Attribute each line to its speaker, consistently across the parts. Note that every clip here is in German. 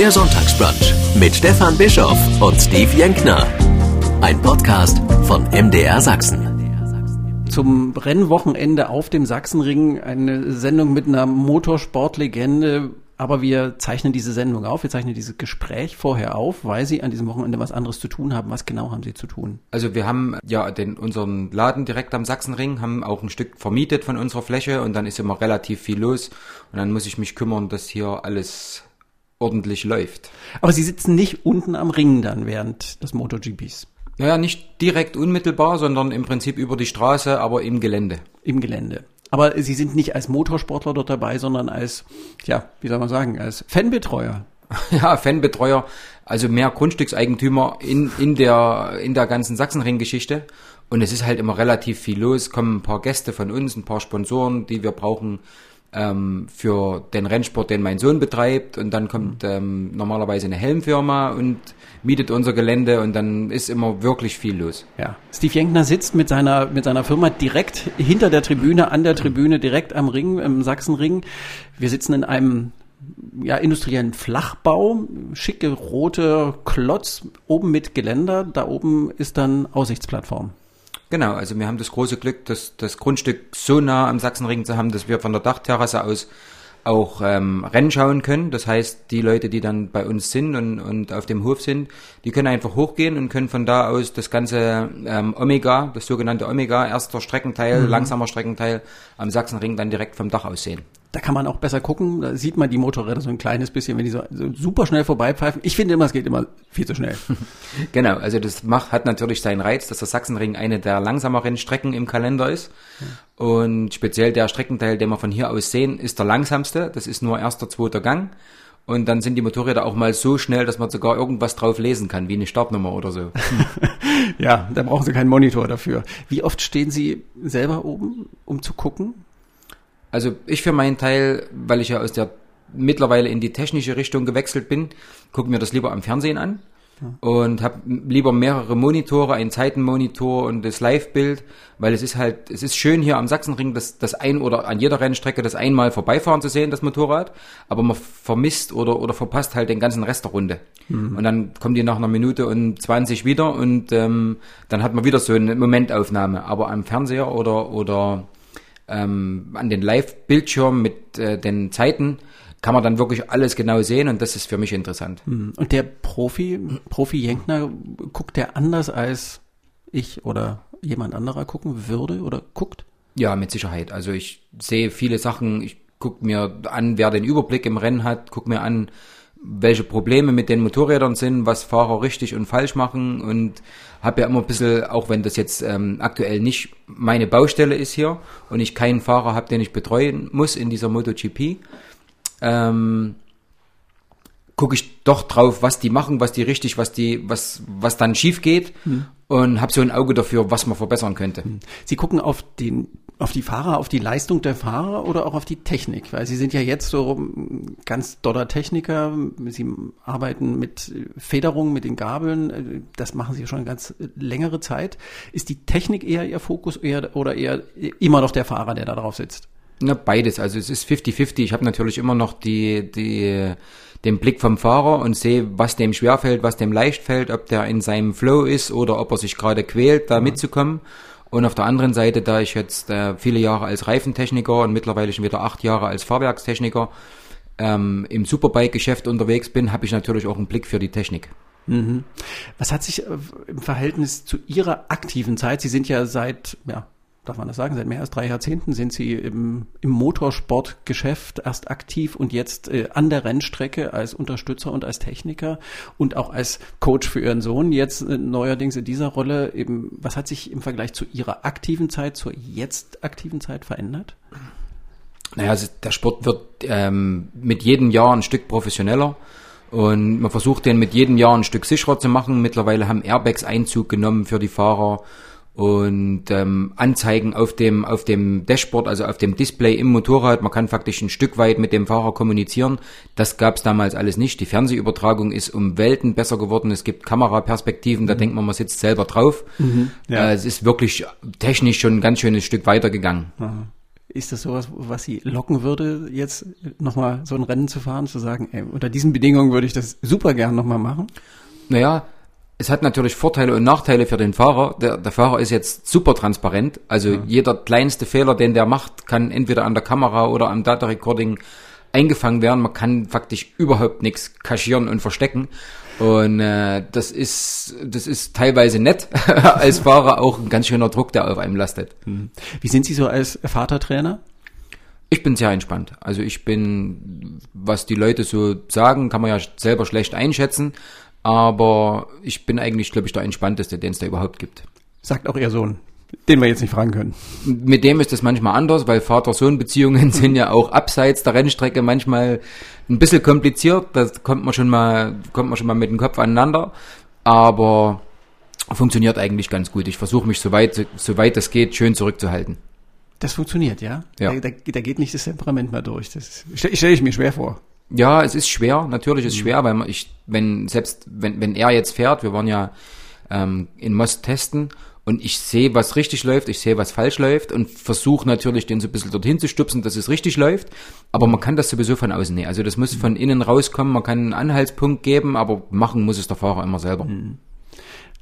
Speaker 1: Der Sonntagsbrunch mit Stefan Bischoff und Steve Jenkner. Ein Podcast von MDR Sachsen.
Speaker 2: Zum Rennwochenende auf dem Sachsenring eine Sendung mit einer Motorsportlegende. Aber wir zeichnen diese Sendung auf, wir zeichnen dieses Gespräch vorher auf, weil Sie an diesem Wochenende was anderes zu tun haben. Was genau haben Sie zu tun?
Speaker 3: Also wir haben ja den, unseren Laden direkt am Sachsenring, haben auch ein Stück vermietet von unserer Fläche und dann ist immer relativ viel los und dann muss ich mich kümmern, dass hier alles ordentlich läuft.
Speaker 2: Aber Sie sitzen nicht unten am Ring dann während des MotoGPs?
Speaker 3: Naja, nicht direkt unmittelbar, sondern im Prinzip über die Straße, aber im Gelände.
Speaker 2: Im Gelände. Aber Sie sind nicht als Motorsportler dort dabei, sondern als, ja, wie soll man sagen, als Fanbetreuer.
Speaker 3: Ja, Fanbetreuer, also mehr Grundstückseigentümer in, in der, in der ganzen Sachsenring-Geschichte. Und es ist halt immer relativ viel los, kommen ein paar Gäste von uns, ein paar Sponsoren, die wir brauchen ähm, für den Rennsport, den mein Sohn betreibt. Und dann kommt ähm, normalerweise eine Helmfirma und mietet unser Gelände und dann ist immer wirklich viel los.
Speaker 2: Ja. Steve Jenkner sitzt mit seiner, mit seiner Firma direkt hinter der Tribüne, an der Tribüne, direkt am Ring, im Sachsenring. Wir sitzen in einem ja, industriellen Flachbau, schicke rote Klotz, oben mit Geländer, da oben ist dann Aussichtsplattform.
Speaker 3: Genau, also wir haben das große Glück, dass das Grundstück so nah am Sachsenring zu haben, dass wir von der Dachterrasse aus auch ähm, Rennen schauen können. Das heißt, die Leute, die dann bei uns sind und, und auf dem Hof sind, die können einfach hochgehen und können von da aus das ganze ähm, Omega, das sogenannte Omega, erster Streckenteil, mhm. langsamer Streckenteil am Sachsenring dann direkt vom Dach aus sehen
Speaker 2: da kann man auch besser gucken. Da sieht man die Motorräder so ein kleines bisschen, wenn die so, so super schnell vorbeipfeifen. Ich finde immer, es geht immer viel zu schnell.
Speaker 3: genau, also das macht, hat natürlich seinen Reiz, dass der Sachsenring eine der langsameren Strecken im Kalender ist. Ja. Und speziell der Streckenteil, den wir von hier aus sehen, ist der langsamste. Das ist nur erster, zweiter Gang. Und dann sind die Motorräder auch mal so schnell, dass man sogar irgendwas drauf lesen kann, wie eine Startnummer oder so.
Speaker 2: ja, da brauchen Sie keinen Monitor dafür. Wie oft stehen Sie selber oben, um zu gucken?
Speaker 3: Also ich für meinen Teil, weil ich ja aus der mittlerweile in die technische Richtung gewechselt bin, gucke mir das lieber am Fernsehen an und habe lieber mehrere Monitore, einen Zeitenmonitor und das Live-Bild, weil es ist halt, es ist schön hier am Sachsenring, das, das ein oder an jeder Rennstrecke das einmal vorbeifahren zu sehen, das Motorrad, aber man vermisst oder, oder verpasst halt den ganzen Rest der Runde. Mhm. Und dann kommen die nach einer Minute und 20 wieder und ähm, dann hat man wieder so eine Momentaufnahme. Aber am Fernseher oder, oder ähm, an den Live-Bildschirm mit äh, den Zeiten kann man dann wirklich alles genau sehen und das ist für mich interessant.
Speaker 2: Mhm. Und der Profi, Profi Jenkner, guckt der anders als ich oder jemand anderer gucken würde oder guckt?
Speaker 3: Ja, mit Sicherheit. Also ich sehe viele Sachen, ich gucke mir an, wer den Überblick im Rennen hat, gucke mir an, welche Probleme mit den Motorrädern sind, was Fahrer richtig und falsch machen und habe ja immer ein bisschen, auch wenn das jetzt ähm, aktuell nicht meine Baustelle ist hier und ich keinen Fahrer habe, den ich betreuen muss in dieser MotoGP, ähm, gucke ich doch drauf, was die machen, was die richtig, was die, was, was dann schief geht hm. und habe so ein Auge dafür, was man verbessern könnte. Hm.
Speaker 2: Sie gucken auf den auf die Fahrer, auf die Leistung der Fahrer oder auch auf die Technik? Weil Sie sind ja jetzt so ganz doller Techniker. Sie arbeiten mit Federung, mit den Gabeln. Das machen Sie schon eine ganz längere Zeit. Ist die Technik eher Ihr Fokus eher, oder eher immer noch der Fahrer, der da drauf sitzt?
Speaker 3: Na, beides. Also es ist 50-50. Ich habe natürlich immer noch die, die, den Blick vom Fahrer und sehe, was dem schwerfällt, was dem leicht fällt, ob der in seinem Flow ist oder ob er sich gerade quält, da mhm. mitzukommen. Und auf der anderen Seite, da ich jetzt äh, viele Jahre als Reifentechniker und mittlerweile schon wieder acht Jahre als Fahrwerkstechniker ähm, im Superbike-Geschäft unterwegs bin, habe ich natürlich auch einen Blick für die Technik.
Speaker 2: Mhm. Was hat sich äh, im Verhältnis zu Ihrer aktiven Zeit, Sie sind ja seit ja, darf man das sagen, seit mehr als drei Jahrzehnten sind Sie im, im Motorsportgeschäft erst aktiv und jetzt äh, an der Rennstrecke als Unterstützer und als Techniker und auch als Coach für Ihren Sohn. Jetzt äh, neuerdings in dieser Rolle eben, was hat sich im Vergleich zu Ihrer aktiven Zeit, zur jetzt aktiven Zeit verändert?
Speaker 3: Naja, also der Sport wird ähm, mit jedem Jahr ein Stück professioneller. Und man versucht den mit jedem Jahr ein Stück sicherer zu machen. Mittlerweile haben Airbags Einzug genommen für die Fahrer und ähm, Anzeigen auf dem auf dem Dashboard, also auf dem Display im Motorrad. Man kann faktisch ein Stück weit mit dem Fahrer kommunizieren. Das gab es damals alles nicht. Die Fernsehübertragung ist um Welten besser geworden. Es gibt Kameraperspektiven, da mhm. denkt man, man sitzt selber drauf. Mhm, ja. äh, es ist wirklich technisch schon ein ganz schönes Stück weitergegangen.
Speaker 2: Ist das sowas, was Sie locken würde, jetzt nochmal so ein Rennen zu fahren, zu sagen, ey, unter diesen Bedingungen würde ich das super gern nochmal machen?
Speaker 3: Naja, es hat natürlich Vorteile und Nachteile für den Fahrer. Der, der Fahrer ist jetzt super transparent. Also ja. jeder kleinste Fehler, den der macht, kann entweder an der Kamera oder am Data Recording eingefangen werden. Man kann faktisch überhaupt nichts kaschieren und verstecken. Und äh, das ist das ist teilweise nett als Fahrer auch ein ganz schöner Druck, der auf einem lastet.
Speaker 2: Mhm. Wie sind Sie so als Vatertrainer?
Speaker 3: Ich bin sehr entspannt. Also ich bin, was die Leute so sagen, kann man ja selber schlecht einschätzen. Aber ich bin eigentlich, glaube ich, der entspannteste, den es da überhaupt gibt.
Speaker 2: Sagt auch Ihr Sohn den wir jetzt nicht fragen können.
Speaker 3: Mit dem ist das manchmal anders, weil Vater-Sohn-Beziehungen sind ja auch abseits der Rennstrecke manchmal ein bisschen kompliziert. Da kommt man schon mal, kommt man schon mal mit dem Kopf aneinander. Aber funktioniert eigentlich ganz gut. Ich versuche mich so weit, so weit es geht, schön zurückzuhalten.
Speaker 2: Das funktioniert, ja?
Speaker 3: ja.
Speaker 2: Da, da, da geht nicht das Temperament mehr durch. Das stelle stell ich mir schwer vor.
Speaker 3: Ja, es ist schwer. Natürlich ist es mhm. schwer, weil ich, wenn selbst wenn wenn er jetzt fährt, wir waren ja ähm, in Most testen und ich sehe, was richtig läuft, ich sehe, was falsch läuft und versuche natürlich, den so ein bisschen dorthin zu stupsen, dass es richtig läuft. Aber man kann das sowieso von außen nicht. Also das muss von innen rauskommen, man kann einen Anhaltspunkt geben, aber machen muss es der Fahrer immer selber. Mhm.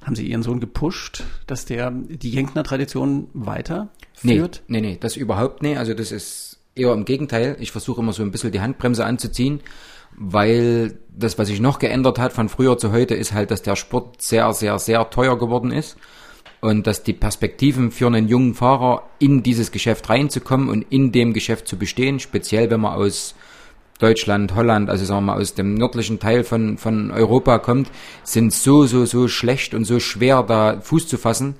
Speaker 2: Haben Sie Ihren Sohn gepusht, dass der die Jenkner-Tradition weiterführt?
Speaker 3: Nee, nee, nee, das überhaupt nicht. Also das ist eher im Gegenteil. Ich versuche immer so ein bisschen die Handbremse anzuziehen, weil das, was sich noch geändert hat von früher zu heute, ist halt, dass der Sport sehr, sehr, sehr teuer geworden ist und dass die Perspektiven für einen jungen Fahrer in dieses Geschäft reinzukommen und in dem Geschäft zu bestehen, speziell wenn man aus Deutschland, Holland, also sagen wir mal aus dem nördlichen Teil von, von Europa kommt, sind so, so, so schlecht und so schwer da Fuß zu fassen,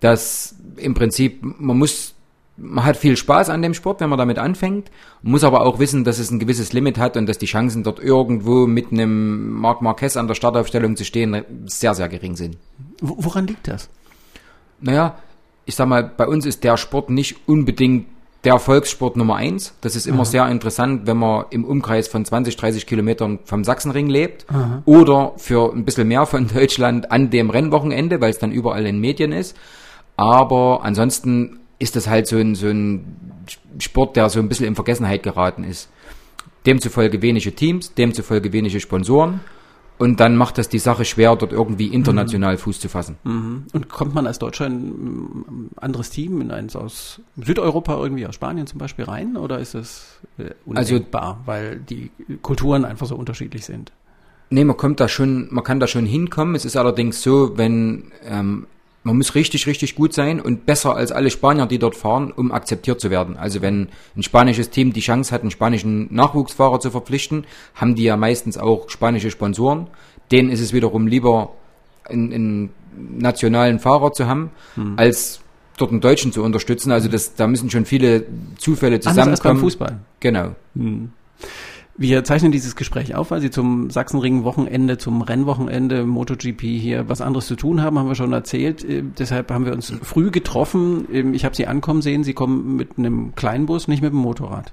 Speaker 3: dass im Prinzip man muss, man hat viel Spaß an dem Sport, wenn man damit anfängt, muss aber auch wissen, dass es ein gewisses Limit hat und dass die Chancen dort irgendwo mit einem Marc Marquez an der Startaufstellung zu stehen sehr, sehr gering sind.
Speaker 2: Woran liegt das?
Speaker 3: naja, ich sag mal, bei uns ist der Sport nicht unbedingt der Volkssport Nummer eins. Das ist immer Aha. sehr interessant, wenn man im Umkreis von 20, 30 Kilometern vom Sachsenring lebt Aha. oder für ein bisschen mehr von Deutschland an dem Rennwochenende, weil es dann überall in Medien ist. Aber ansonsten ist das halt so ein, so ein Sport, der so ein bisschen in Vergessenheit geraten ist. Demzufolge wenige Teams, demzufolge wenige Sponsoren. Und dann macht das die Sache schwer, dort irgendwie international mhm. Fuß zu fassen.
Speaker 2: Mhm. Und kommt man als Deutscher in ein anderes Team, in eins aus Südeuropa, irgendwie aus Spanien zum Beispiel rein? Oder ist es äh, also undenkbar, also, weil die Kulturen einfach so unterschiedlich sind?
Speaker 3: Nee, man kommt da schon, man kann da schon hinkommen. Es ist allerdings so, wenn ähm, man muss richtig, richtig gut sein und besser als alle Spanier, die dort fahren, um akzeptiert zu werden. Also wenn ein spanisches Team die Chance hat, einen spanischen Nachwuchsfahrer zu verpflichten, haben die ja meistens auch spanische Sponsoren. Denen ist es wiederum lieber, einen, einen nationalen Fahrer zu haben, hm. als dort einen Deutschen zu unterstützen. Also das, da müssen schon viele Zufälle zusammenkommen. Anders als beim
Speaker 2: Fußball.
Speaker 3: Genau. Hm.
Speaker 2: Wir zeichnen dieses Gespräch auf, weil Sie zum Sachsenring-Wochenende, zum Rennwochenende MotoGP hier was anderes zu tun haben, haben wir schon erzählt. Äh, deshalb haben wir uns früh getroffen. Ähm, ich habe Sie ankommen sehen. Sie kommen mit einem Kleinbus, nicht mit dem Motorrad.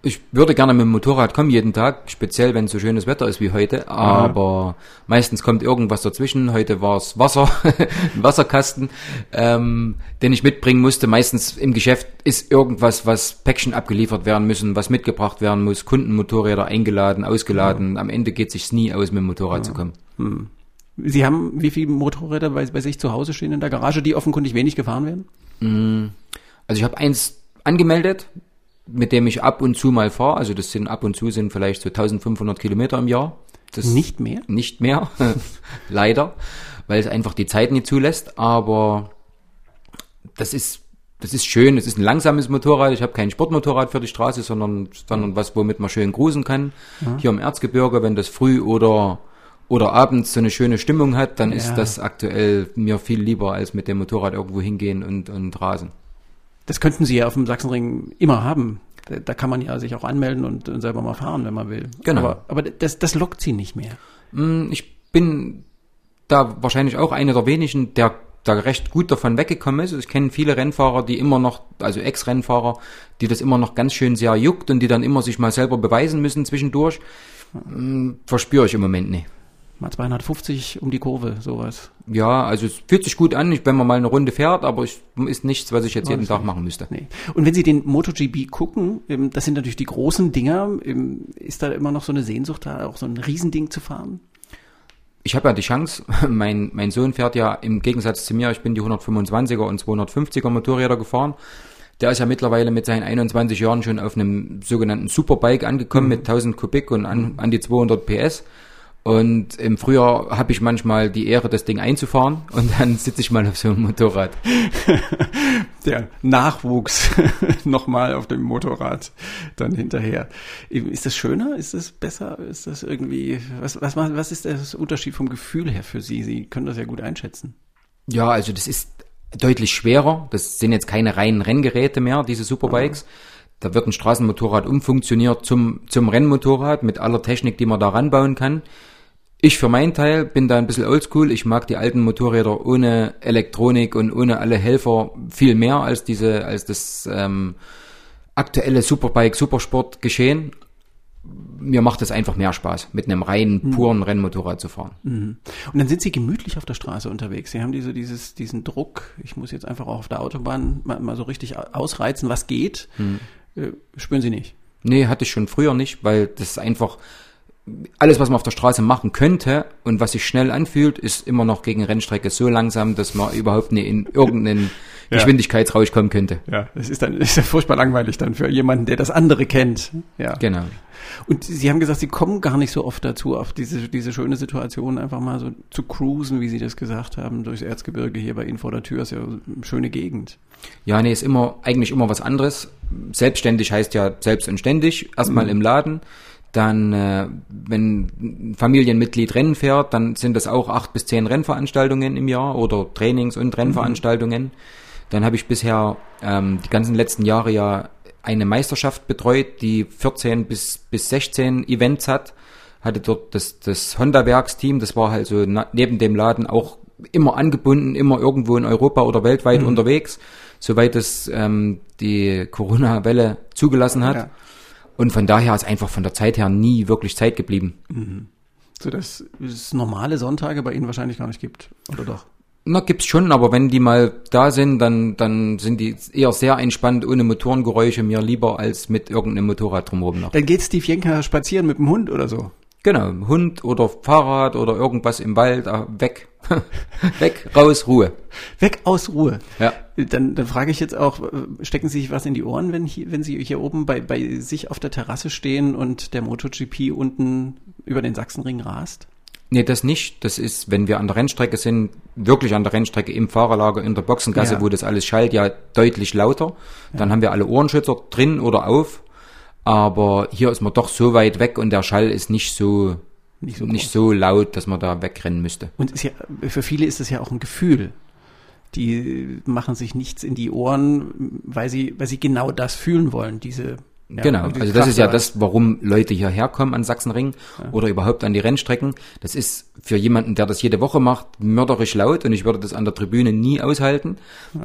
Speaker 3: Ich würde gerne mit dem Motorrad kommen jeden Tag, speziell wenn so schönes Wetter ist wie heute, aber ja. meistens kommt irgendwas dazwischen. Heute war es Wasser, ein Wasserkasten, ähm, den ich mitbringen musste. Meistens im Geschäft ist irgendwas, was Päckchen abgeliefert werden müssen, was mitgebracht werden muss, Kundenmotorräder eingeladen, ausgeladen. Ja. Am Ende geht es sich nie aus, mit dem Motorrad ja. zu kommen. Hm.
Speaker 2: Sie haben wie viele Motorräder bei, bei sich zu Hause stehen in der Garage, die offenkundig wenig gefahren werden?
Speaker 3: Hm. Also ich habe eins angemeldet, mit dem ich ab und zu mal fahre. Also das sind ab und zu sind vielleicht so 1500 Kilometer im Jahr.
Speaker 2: Das nicht mehr?
Speaker 3: Nicht mehr, leider, weil es einfach die Zeit nicht zulässt. Aber das ist das ist schön. Es ist ein langsames Motorrad. Ich habe kein Sportmotorrad für die Straße, sondern sondern was, womit man schön cruisen kann. Ja. Hier im Erzgebirge, wenn das früh oder oder abends so eine schöne Stimmung hat, dann ja. ist das aktuell mir viel lieber als mit dem Motorrad irgendwo hingehen und und rasen.
Speaker 2: Das könnten Sie ja auf dem Sachsenring immer haben. Da, da kann man ja sich auch anmelden und, und, selber mal fahren, wenn man will.
Speaker 3: Genau.
Speaker 2: Aber, aber das, das lockt Sie nicht mehr.
Speaker 3: Mm, ich bin da wahrscheinlich auch einer der wenigen, der da recht gut davon weggekommen ist. Ich kenne viele Rennfahrer, die immer noch, also Ex-Rennfahrer, die das immer noch ganz schön sehr juckt und die dann immer sich mal selber beweisen müssen zwischendurch. Mm, verspüre ich im Moment nicht.
Speaker 2: Mal 250 um die Kurve, sowas.
Speaker 3: Ja, also es fühlt sich gut an, wenn man mal eine Runde fährt, aber es ist nichts, was ich jetzt jeden Tag machen müsste.
Speaker 2: Nee. Und wenn Sie den MotoGP gucken, ähm, das sind natürlich die großen Dinger, ähm, ist da immer noch so eine Sehnsucht da, auch so ein Riesending zu fahren?
Speaker 3: Ich habe ja die Chance, mein, mein Sohn fährt ja im Gegensatz zu mir, ich bin die 125er und 250er Motorräder gefahren. Der ist ja mittlerweile mit seinen 21 Jahren schon auf einem sogenannten Superbike angekommen mit 1000 Kubik und an, an die 200 PS. Und im Frühjahr habe ich manchmal die Ehre, das Ding einzufahren und dann sitze ich mal auf so einem Motorrad.
Speaker 2: Der Nachwuchs nochmal auf dem Motorrad dann hinterher. Ist das schöner? Ist das besser? Ist das irgendwie, was, was, was ist der Unterschied vom Gefühl her für Sie? Sie können das ja gut einschätzen.
Speaker 3: Ja, also das ist deutlich schwerer. Das sind jetzt keine reinen Renngeräte mehr, diese Superbikes. Da wird ein Straßenmotorrad umfunktioniert zum, zum Rennmotorrad mit aller Technik, die man da ranbauen kann. Ich für meinen Teil bin da ein bisschen oldschool. Ich mag die alten Motorräder ohne Elektronik und ohne alle Helfer viel mehr als diese, als das ähm, aktuelle Superbike, Supersport geschehen. Mir macht es einfach mehr Spaß, mit einem reinen, puren Rennmotorrad zu fahren.
Speaker 2: Und dann sind Sie gemütlich auf der Straße unterwegs. Sie haben diese, dieses, diesen Druck. Ich muss jetzt einfach auch auf der Autobahn mal, mal so richtig ausreizen, was geht. Äh, spüren Sie nicht.
Speaker 3: Nee, hatte ich schon früher nicht, weil das einfach alles, was man auf der Straße machen könnte und was sich schnell anfühlt, ist immer noch gegen Rennstrecke so langsam, dass man überhaupt nicht in irgendeinen
Speaker 2: Ja.
Speaker 3: Geschwindigkeitsrausch kommen könnte.
Speaker 2: Ja, das ist dann ist ja furchtbar langweilig dann für jemanden, der das andere kennt. Ja.
Speaker 3: Genau.
Speaker 2: Und Sie haben gesagt, Sie kommen gar nicht so oft dazu, auf diese, diese schöne Situation einfach mal so zu cruisen, wie Sie das gesagt haben, durchs Erzgebirge hier bei Ihnen vor der Tür. Ist ja eine schöne Gegend.
Speaker 3: Ja, nee, ist immer, eigentlich immer was anderes. Selbstständig heißt ja selbst und ständig. Erstmal im Laden. Dann, äh, wenn ein Familienmitglied Rennen fährt, dann sind das auch acht bis zehn Rennveranstaltungen im Jahr oder Trainings- und Rennveranstaltungen. Dann habe ich bisher ähm, die ganzen letzten Jahre ja eine Meisterschaft betreut, die 14 bis, bis 16 Events hat. Hatte dort das, das Honda-Werksteam, das war halt so neben dem Laden auch immer angebunden, immer irgendwo in Europa oder weltweit unterwegs, soweit es ähm, die Corona-Welle zugelassen hat.
Speaker 2: Ja.
Speaker 3: Und von daher ist einfach von der Zeit her nie wirklich Zeit geblieben.
Speaker 2: So dass es normale Sonntage bei Ihnen wahrscheinlich gar nicht gibt. Oder doch?
Speaker 3: Na, gibt's schon, aber wenn die mal da sind, dann, dann sind die eher sehr entspannt, ohne Motorengeräusche, mir lieber als mit irgendeinem Motorrad drumherum noch.
Speaker 2: Dann geht Steve Jenker spazieren mit dem Hund oder so.
Speaker 3: Genau, Hund oder Fahrrad oder irgendwas im Wald, ah, weg. weg, raus, Ruhe.
Speaker 2: Weg aus Ruhe.
Speaker 3: Ja.
Speaker 2: Dann, dann frage ich jetzt auch, äh, stecken Sie sich was in die Ohren, wenn, hier, wenn Sie hier oben bei, bei sich auf der Terrasse stehen und der MotoGP unten über den Sachsenring rast?
Speaker 3: Nee, das nicht. Das ist, wenn wir an der Rennstrecke sind, wirklich an der Rennstrecke im Fahrerlager in der Boxengasse,
Speaker 2: Ja.
Speaker 3: wo das alles schallt, ja deutlich lauter. Dann haben wir alle Ohrenschützer drin oder auf. Aber hier ist man doch so weit weg und der Schall ist nicht so,
Speaker 2: Nicht
Speaker 3: nicht
Speaker 2: so
Speaker 3: so, laut, dass man da wegrennen müsste.
Speaker 2: Und ist ja, für viele ist es ja auch ein Gefühl. Die machen sich nichts in die Ohren, weil sie, weil sie genau das fühlen wollen, diese. ja,
Speaker 3: genau,
Speaker 2: diese
Speaker 3: also das ist ja
Speaker 2: Kraft
Speaker 3: das, warum Leute hierher kommen an Sachsenring oder überhaupt an die Rennstrecken. Das ist für jemanden, der das jede Woche macht, mörderisch laut und ich würde das an der Tribüne nie aushalten.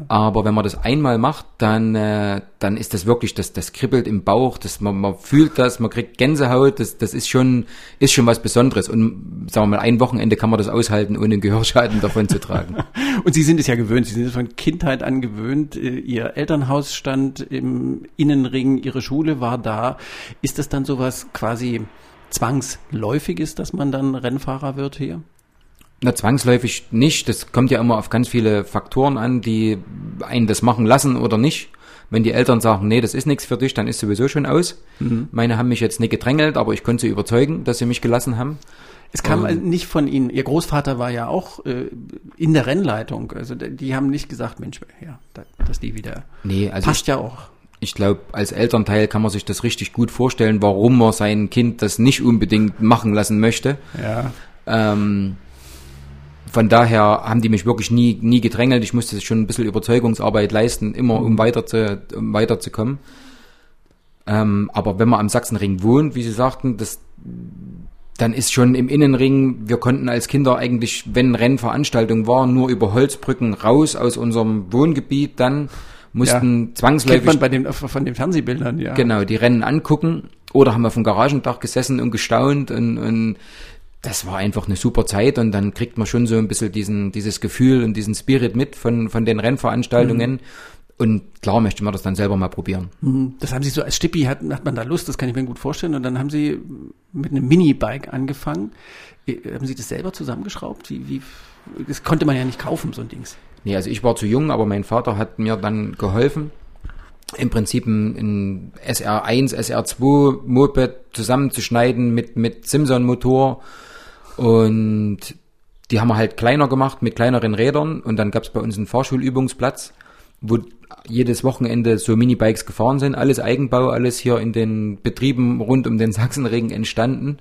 Speaker 3: Aber wenn man das einmal macht, dann, äh, dann ist das wirklich, das, das kribbelt im Bauch, das, man, man fühlt das, man kriegt Gänsehaut, das, das ist schon, ist schon was Besonderes. Und sagen wir mal, ein Wochenende kann man das aushalten, ohne einen Gehörschaden davon zu tragen.
Speaker 2: Und Sie sind es ja gewöhnt, Sie sind es von Kindheit an gewöhnt. Äh, Ihr Elternhaus stand im Innenring, Ihre Schule war da. Ist das dann sowas quasi zwangsläufiges, dass man dann Rennfahrer wird hier?
Speaker 3: Na, zwangsläufig nicht. Das kommt ja immer auf ganz viele Faktoren an, die einen das machen lassen oder nicht. Wenn die Eltern sagen, nee, das ist nichts für dich, dann ist sowieso schon aus. Meine haben mich jetzt nicht gedrängelt, aber ich konnte sie überzeugen, dass sie mich gelassen haben.
Speaker 2: Es kam
Speaker 3: Ähm.
Speaker 2: nicht von Ihnen. Ihr Großvater war ja auch äh, in der Rennleitung. Also die haben nicht gesagt, Mensch, ja, da- dass die wieder.
Speaker 3: Nee, also
Speaker 2: Passt ja auch.
Speaker 3: ich glaube, als Elternteil kann man sich das richtig gut vorstellen, warum man sein Kind das nicht unbedingt machen lassen möchte.
Speaker 2: Ja.
Speaker 3: Ähm, von daher haben die mich wirklich nie, nie gedrängelt. Ich musste schon ein bisschen Überzeugungsarbeit leisten, immer um weiter zu, um weiterzukommen. Ähm, aber wenn man am Sachsenring wohnt, wie Sie sagten, das, dann ist schon im Innenring, wir konnten als Kinder eigentlich, wenn Rennveranstaltung war, nur über Holzbrücken raus aus unserem Wohngebiet, dann mussten
Speaker 2: Kennt man
Speaker 3: zwangsläufig
Speaker 2: bei den, von den Fernsehbildern, ja.
Speaker 3: genau die Rennen angucken oder haben auf dem Garagendach gesessen und gestaunt und, und das war einfach eine super Zeit und dann kriegt man schon so ein bisschen diesen, dieses Gefühl und diesen Spirit mit von, von den Rennveranstaltungen. Mhm. Und klar möchte man das dann selber mal probieren.
Speaker 2: Mhm. Das haben Sie so als Stippi, hat, hat man da Lust, das kann ich mir gut vorstellen. Und dann haben Sie mit einem Minibike angefangen. Äh, haben Sie das selber zusammengeschraubt? Wie, wie, das konnte man ja nicht kaufen, so ein Dings.
Speaker 3: Nee, also ich war zu jung, aber mein Vater hat mir dann geholfen. Im Prinzip ein, ein SR1, SR2 Moped zusammenzuschneiden mit, mit Simson Motor. Und die haben wir halt kleiner gemacht mit kleineren Rädern. Und dann gab es bei uns einen Fahrschulübungsplatz, wo jedes Wochenende so Minibikes gefahren sind. Alles Eigenbau, alles hier in den Betrieben rund um den Sachsenring entstanden.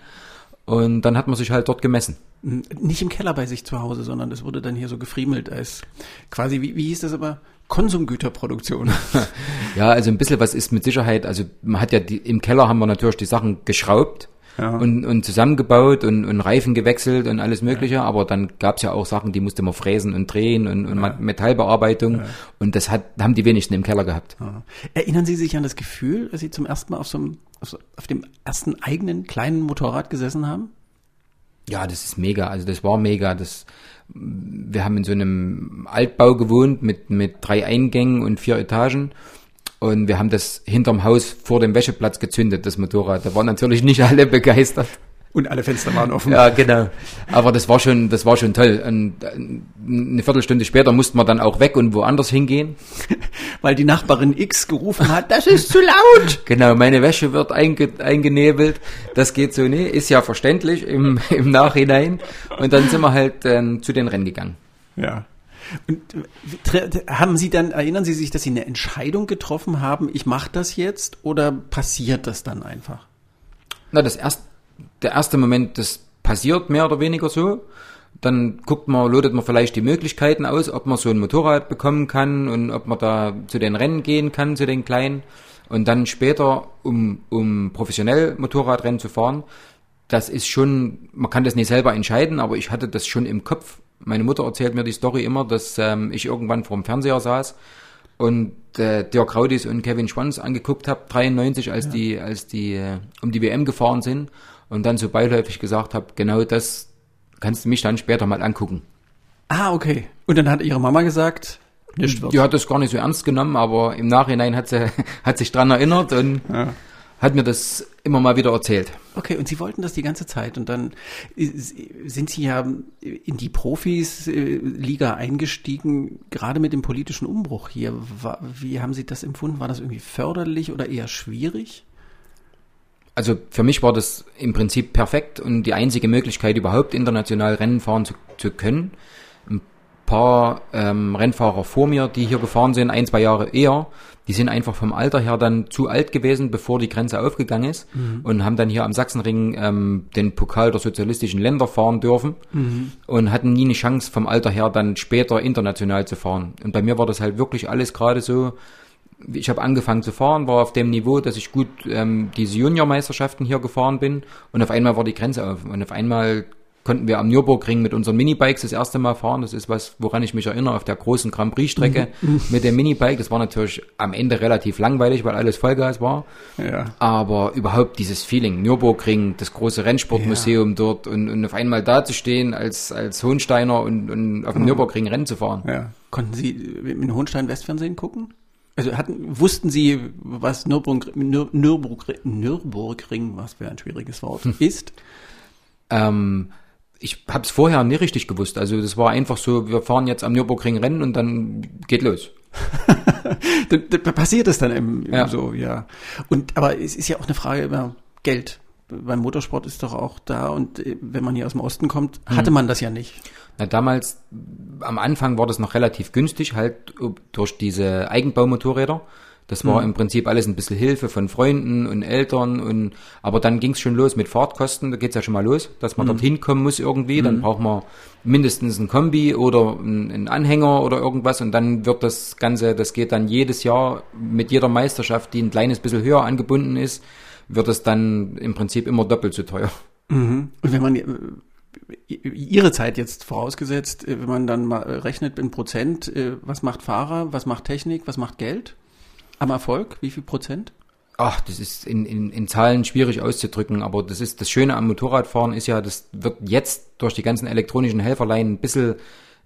Speaker 3: Und dann hat man sich halt dort gemessen.
Speaker 2: Nicht im Keller bei sich zu Hause, sondern das wurde dann hier so gefriemelt als quasi, wie, wie hieß das aber? Konsumgüterproduktion.
Speaker 3: ja, also ein bisschen was ist mit Sicherheit. Also man hat ja die, im Keller haben wir natürlich die Sachen geschraubt ja. und, und zusammengebaut und, und Reifen gewechselt und alles Mögliche. Ja. Aber dann gab es ja auch Sachen, die musste man fräsen und drehen und, und ja. Metallbearbeitung. Und das hat, haben die wenigsten im Keller gehabt.
Speaker 2: Erinnern Sie sich an das Gefühl, als Sie zum ersten Mal auf so einem, auf, so, auf dem ersten eigenen kleinen Motorrad gesessen haben?
Speaker 3: Ja, das ist mega. Also das war mega. Das, wir haben in so einem Altbau gewohnt mit, mit drei Eingängen und vier Etagen. Und wir haben das hinterm Haus vor dem Wäscheplatz gezündet, das Motorrad. Da waren natürlich nicht alle begeistert.
Speaker 2: Und alle Fenster waren offen.
Speaker 3: Ja, genau. Aber das war schon, das war schon toll. Und äh, eine Viertelstunde später mussten wir dann auch weg und woanders hingehen.
Speaker 2: Weil die Nachbarin X gerufen hat, das ist zu laut.
Speaker 3: Genau, meine Wäsche wird einge eingenebelt. Das geht so nicht. Ist ja verständlich im, im Nachhinein. Und dann sind wir halt äh, zu den Rennen gegangen.
Speaker 2: Ja. Und haben Sie dann, erinnern Sie sich, dass Sie eine Entscheidung getroffen haben, ich mache das jetzt oder passiert das dann einfach?
Speaker 3: Na, das erste der erste Moment, das passiert mehr oder weniger so. Dann guckt man, lotet man vielleicht die Möglichkeiten aus, ob man so ein Motorrad bekommen kann und ob man da zu den Rennen gehen kann, zu den kleinen. Und dann später, um, um professionell Motorradrennen zu fahren, das ist schon, man kann das nicht selber entscheiden, aber ich hatte das schon im Kopf. Meine Mutter erzählt mir die Story immer, dass ähm, ich irgendwann vor dem Fernseher saß und äh, Dirk Raudis und Kevin Schwanz angeguckt habe, 93, als ja. die, als die äh, um die WM gefahren sind und dann so beiläufig gesagt habe, genau das kannst du mich dann später mal angucken.
Speaker 2: Ah, okay. Und dann hat ihre Mama gesagt,
Speaker 3: nicht wird. Die hat das gar nicht so ernst genommen, aber im Nachhinein hat sie hat sich dran erinnert und ja. Hat mir das immer mal wieder erzählt.
Speaker 2: Okay, und Sie wollten das die ganze Zeit und dann sind Sie ja in die Profis-Liga eingestiegen, gerade mit dem politischen Umbruch hier. Wie haben Sie das empfunden? War das irgendwie förderlich oder eher schwierig?
Speaker 3: also für mich war das im Prinzip perfekt und die einzige Möglichkeit, überhaupt international Rennen fahren zu, zu können. Paar ähm, Rennfahrer vor mir, die hier gefahren sind, ein, zwei Jahre eher, die sind einfach vom Alter her dann zu alt gewesen, bevor die Grenze aufgegangen ist mhm. und haben dann hier am Sachsenring ähm, den Pokal der sozialistischen Länder fahren dürfen mhm. und hatten nie eine Chance vom Alter her dann später international zu fahren. Und bei mir war das halt wirklich alles gerade so, ich habe angefangen zu fahren, war auf dem Niveau, dass ich gut ähm, diese Juniormeisterschaften hier gefahren bin und auf einmal war die Grenze auf und auf einmal konnten wir am Nürburgring mit unseren Minibikes das erste Mal fahren. Das ist was, woran ich mich erinnere, auf der großen Grand Prix Strecke mhm. mit dem Minibike. Das war natürlich am Ende relativ langweilig, weil alles Vollgas war. Ja. Aber überhaupt dieses Feeling, Nürburgring, das große Rennsportmuseum ja. dort und, und auf einmal da zu stehen als, als Hohensteiner und, und auf dem mhm. Nürburgring Rennen zu fahren.
Speaker 2: Ja. Konnten Sie in Hohenstein Westfernsehen gucken? Also hatten, wussten Sie, was Nürburg, Nür, Nürburg, Nürburgring, was für ein schwieriges Wort, ist?
Speaker 3: Ähm, ich habe es vorher nicht richtig gewusst. Also das war einfach so, wir fahren jetzt am Nürburgring Rennen und dann geht los.
Speaker 2: da, passiert es dann im, im ja. so, ja. Und aber es ist ja auch eine Frage über Geld. Beim Motorsport ist doch auch da und äh, wenn man hier aus dem Osten kommt, hatte hm. man das ja nicht.
Speaker 3: Na, damals, am Anfang war das noch relativ günstig, halt durch diese Eigenbaumotorräder. Das war mhm. im Prinzip alles ein bisschen Hilfe von Freunden und Eltern und aber dann ging es schon los mit Fahrtkosten, da geht's ja schon mal los, dass man mhm. dorthin kommen muss irgendwie, mhm. dann braucht man mindestens ein Kombi oder einen Anhänger oder irgendwas und dann wird das Ganze, das geht dann jedes Jahr mit jeder Meisterschaft, die ein kleines bisschen höher angebunden ist, wird es dann im Prinzip immer doppelt so teuer.
Speaker 2: Mhm. Und wenn man Ihre Zeit jetzt vorausgesetzt, äh, wenn man dann mal äh, rechnet in Prozent, äh, was macht Fahrer, was macht Technik, was macht Geld am Erfolg? Wie viel Prozent?
Speaker 3: ach, das ist in, in, in Zahlen schwierig auszudrücken, aber das ist das Schöne am Motorradfahren ist ja, das wird jetzt durch die ganzen elektronischen Helferlein ein bisschen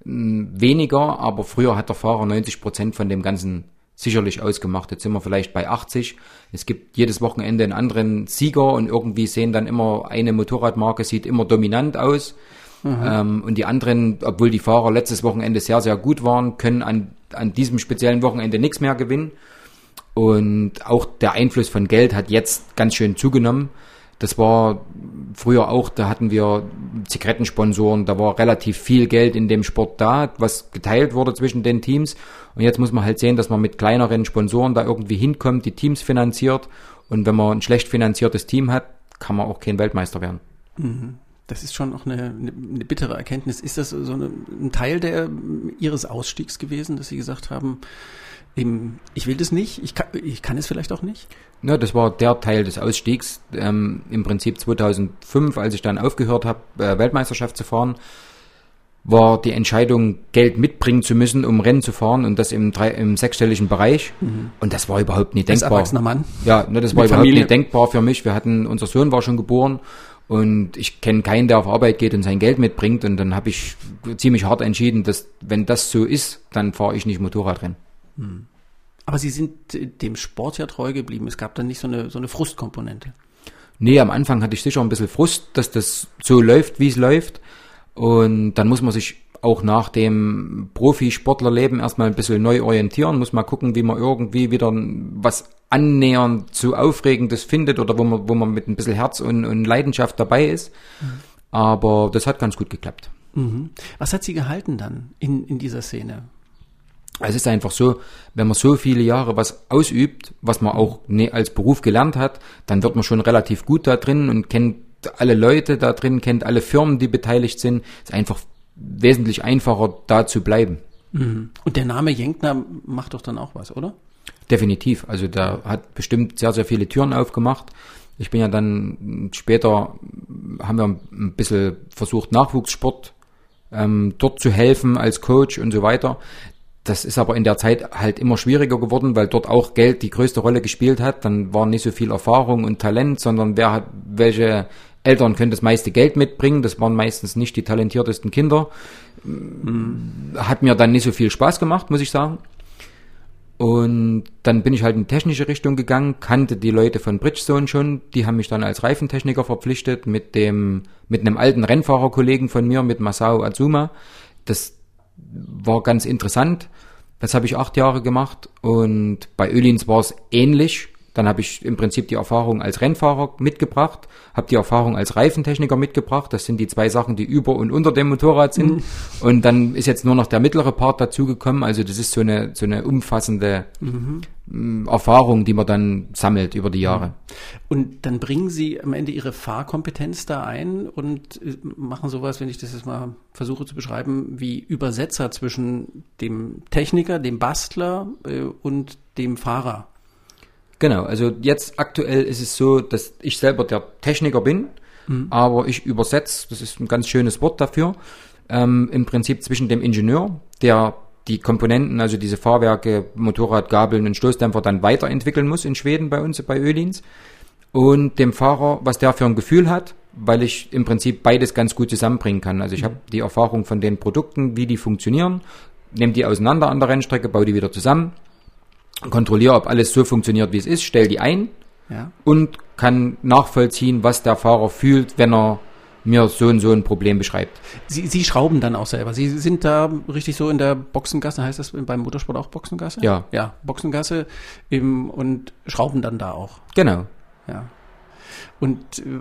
Speaker 3: mh, weniger, aber früher hat der Fahrer 90 Prozent von dem ganzen sicherlich ausgemacht. Jetzt sind wir vielleicht bei 80. Es gibt jedes Wochenende einen anderen Sieger und irgendwie sehen dann immer eine Motorradmarke sieht immer dominant aus. Mhm. Ähm, und die anderen, obwohl die Fahrer letztes Wochenende sehr, sehr gut waren, können an, an diesem speziellen Wochenende nichts mehr gewinnen. Und auch der Einfluss von Geld hat jetzt ganz schön zugenommen. Das war früher auch, da hatten wir Zigarettensponsoren, da war relativ viel Geld in dem Sport da, was geteilt wurde zwischen den Teams. Und jetzt muss man halt sehen, dass man mit kleineren Sponsoren da irgendwie hinkommt, die Teams finanziert. Und wenn man ein schlecht finanziertes Team hat, kann man auch kein Weltmeister werden.
Speaker 2: Mhm. Das ist schon auch eine, eine, eine bittere Erkenntnis. Ist das so eine, ein Teil der, Ihres Ausstiegs gewesen, dass Sie gesagt haben, eben, ich will das nicht, ich kann, ich kann es vielleicht auch nicht?
Speaker 3: Ja, das war der Teil des Ausstiegs. Ähm, Im Prinzip 2005, als ich dann aufgehört habe, äh, Weltmeisterschaft zu fahren, war die Entscheidung, Geld mitbringen zu müssen, um Rennen zu fahren und das im, drei, im sechsstelligen Bereich. Mhm. Und das war überhaupt nicht denkbar.
Speaker 2: Als Mann?
Speaker 3: Ja, ne, das war überhaupt Familie. nicht denkbar für mich. Wir hatten, unser Sohn war schon geboren und ich kenne keinen, der auf Arbeit geht und sein Geld mitbringt. Und dann habe ich ziemlich hart entschieden, dass wenn das so ist, dann fahre ich nicht Motorradrennen. Hm.
Speaker 2: Aber Sie sind dem Sport ja treu geblieben. Es gab dann nicht so eine, so eine Frustkomponente.
Speaker 3: Nee, am Anfang hatte ich sicher ein bisschen Frust, dass das so läuft, wie es läuft. Und dann muss man sich auch nach dem Profisportlerleben erstmal ein bisschen neu orientieren, muss mal gucken, wie man irgendwie wieder was annähernd zu Aufregendes findet oder wo man, wo man mit ein bisschen Herz und, und Leidenschaft dabei ist. Mhm. Aber das hat ganz gut geklappt.
Speaker 2: Mhm. Was hat Sie gehalten dann in, in dieser Szene?
Speaker 3: Es ist einfach so, wenn man so viele Jahre was ausübt, was man auch ne, als Beruf gelernt hat, dann wird man schon relativ gut da drin und kennt alle Leute da drin, kennt alle Firmen, die beteiligt sind. Ist einfach wesentlich einfacher, da zu bleiben.
Speaker 2: Mhm. Und der Name Jenkner macht doch dann auch was, oder?
Speaker 3: Definitiv. Also der hat bestimmt sehr, sehr viele Türen aufgemacht. Ich bin ja dann später, haben wir ein bisschen versucht, Nachwuchssport ähm, dort zu helfen als Coach und so weiter. Das ist aber in der Zeit halt immer schwieriger geworden, weil dort auch Geld die größte Rolle gespielt hat. Dann war nicht so viel Erfahrung und Talent, sondern wer hat, welche Eltern können das meiste Geld mitbringen. Das waren meistens nicht die talentiertesten Kinder. Mhm. Hat mir dann nicht so viel Spaß gemacht, muss ich sagen. Und dann bin ich halt in technische Richtung gegangen, kannte die Leute von Bridgestone schon, die haben mich dann als Reifentechniker verpflichtet mit dem, mit einem alten Rennfahrerkollegen von mir, mit Masao Azuma. Das war ganz interessant. Das habe ich acht Jahre gemacht und bei Ölins war es ähnlich. Dann habe ich im Prinzip die Erfahrung als Rennfahrer mitgebracht, habe die Erfahrung als Reifentechniker mitgebracht. Das sind die zwei Sachen, die über und unter dem Motorrad sind. Mhm. Und dann ist jetzt nur noch der mittlere Part dazugekommen. Also das ist so eine, so eine umfassende mhm. Mm, Erfahrung, die man dann sammelt über die Jahre.
Speaker 2: Und dann bringen Sie am Ende Ihre Fahrkompetenz da ein und äh, machen sowas, wenn ich das jetzt mal versuche zu beschreiben, wie Übersetzer zwischen dem Techniker, dem Bastler äh, und dem Fahrer.
Speaker 3: Genau, also jetzt aktuell ist es so, dass ich selber der Techniker bin, mhm. aber ich übersetze, das ist ein ganz schönes Wort dafür, ähm, im Prinzip zwischen dem Ingenieur, der die Komponenten, also diese Fahrwerke, Motorrad, Gabeln und Stoßdämpfer dann weiterentwickeln muss in Schweden bei uns, bei Ölins, und dem Fahrer, was der für ein Gefühl hat, weil ich im Prinzip beides ganz gut zusammenbringen kann. Also ich mhm. habe die Erfahrung von den Produkten, wie die funktionieren, nehme die auseinander an der Rennstrecke, baue die wieder zusammen kontrolliere, ob alles so funktioniert, wie es ist, stelle die ein ja. und kann nachvollziehen, was der Fahrer fühlt, wenn er mir so und so ein Problem beschreibt.
Speaker 2: Sie, Sie schrauben dann auch selber. Sie sind da richtig so in der Boxengasse, heißt das beim Motorsport auch Boxengasse?
Speaker 3: Ja.
Speaker 2: Ja, Boxengasse im, und schrauben dann da auch.
Speaker 3: Genau.
Speaker 2: Ja. Und äh,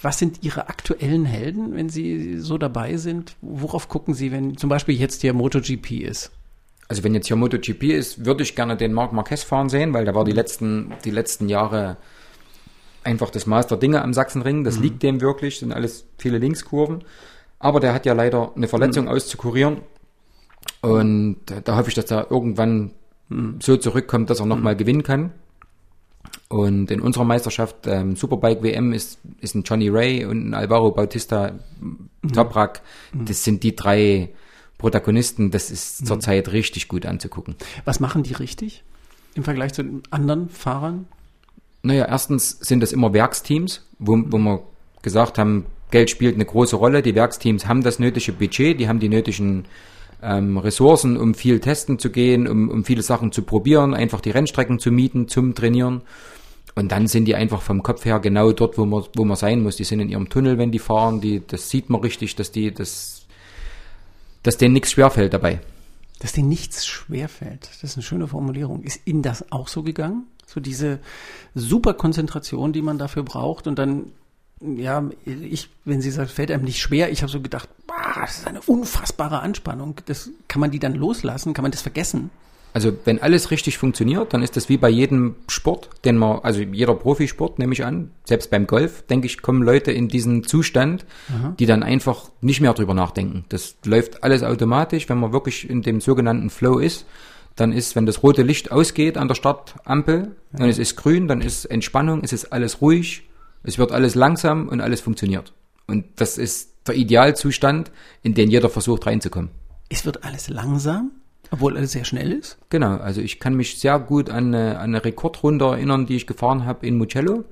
Speaker 2: was sind Ihre aktuellen Helden, wenn Sie so dabei sind? Worauf gucken Sie, wenn zum Beispiel jetzt hier MotoGP ist?
Speaker 3: Also wenn jetzt hier MotoGP ist, würde ich gerne den Marc Marquez fahren sehen, weil der war die letzten, die letzten Jahre einfach das Master Dinge am Sachsenring. Das mhm. liegt dem wirklich, sind alles viele Linkskurven. Aber der hat ja leider eine Verletzung mhm. auszukurieren. Und da hoffe ich, dass er irgendwann mhm. so zurückkommt, dass er nochmal mhm. gewinnen kann. Und in unserer Meisterschaft ähm, Superbike WM ist, ist ein Johnny Ray und ein Alvaro Bautista mhm. Toprak. Mhm. Das sind die drei Protagonisten, das ist mhm. zurzeit richtig gut anzugucken.
Speaker 2: Was machen die richtig im Vergleich zu den anderen Fahrern?
Speaker 3: Naja, erstens sind das immer Werksteams, wo, wo wir gesagt haben, Geld spielt eine große Rolle. Die Werksteams haben das nötige Budget, die haben die nötigen ähm, Ressourcen, um viel testen zu gehen, um, um viele Sachen zu probieren, einfach die Rennstrecken zu mieten, zum Trainieren. Und dann sind die einfach vom Kopf her genau dort, wo man, wo man sein muss. Die sind in ihrem Tunnel, wenn die fahren. Die, das sieht man richtig, dass die, das, dass denen nichts schwerfällt dabei.
Speaker 2: Dass denen nichts schwerfällt. Das ist eine schöne Formulierung. Ist Ihnen das auch so gegangen? So diese super Konzentration, die man dafür braucht und dann ja, ich, wenn sie sagt, fällt einem nicht schwer, ich habe so gedacht, boah, das ist eine unfassbare Anspannung. Das kann man die dann loslassen, kann man das vergessen?
Speaker 3: Also wenn alles richtig funktioniert, dann ist das wie bei jedem Sport, den man, also jeder Profisport nehme ich an, selbst beim Golf, denke ich, kommen Leute in diesen Zustand, Aha. die dann einfach nicht mehr drüber nachdenken. Das läuft alles automatisch, wenn man wirklich in dem sogenannten Flow ist. Dann ist, wenn das rote Licht ausgeht an der Startampel ja. und es ist grün, dann ist Entspannung, es ist alles ruhig, es wird alles langsam und alles funktioniert. Und das ist der Idealzustand, in den jeder versucht reinzukommen.
Speaker 2: Es wird alles langsam? Obwohl alles sehr schnell ist?
Speaker 3: Genau, also ich kann mich sehr gut an eine, an eine Rekordrunde erinnern, die ich gefahren habe in Mugello.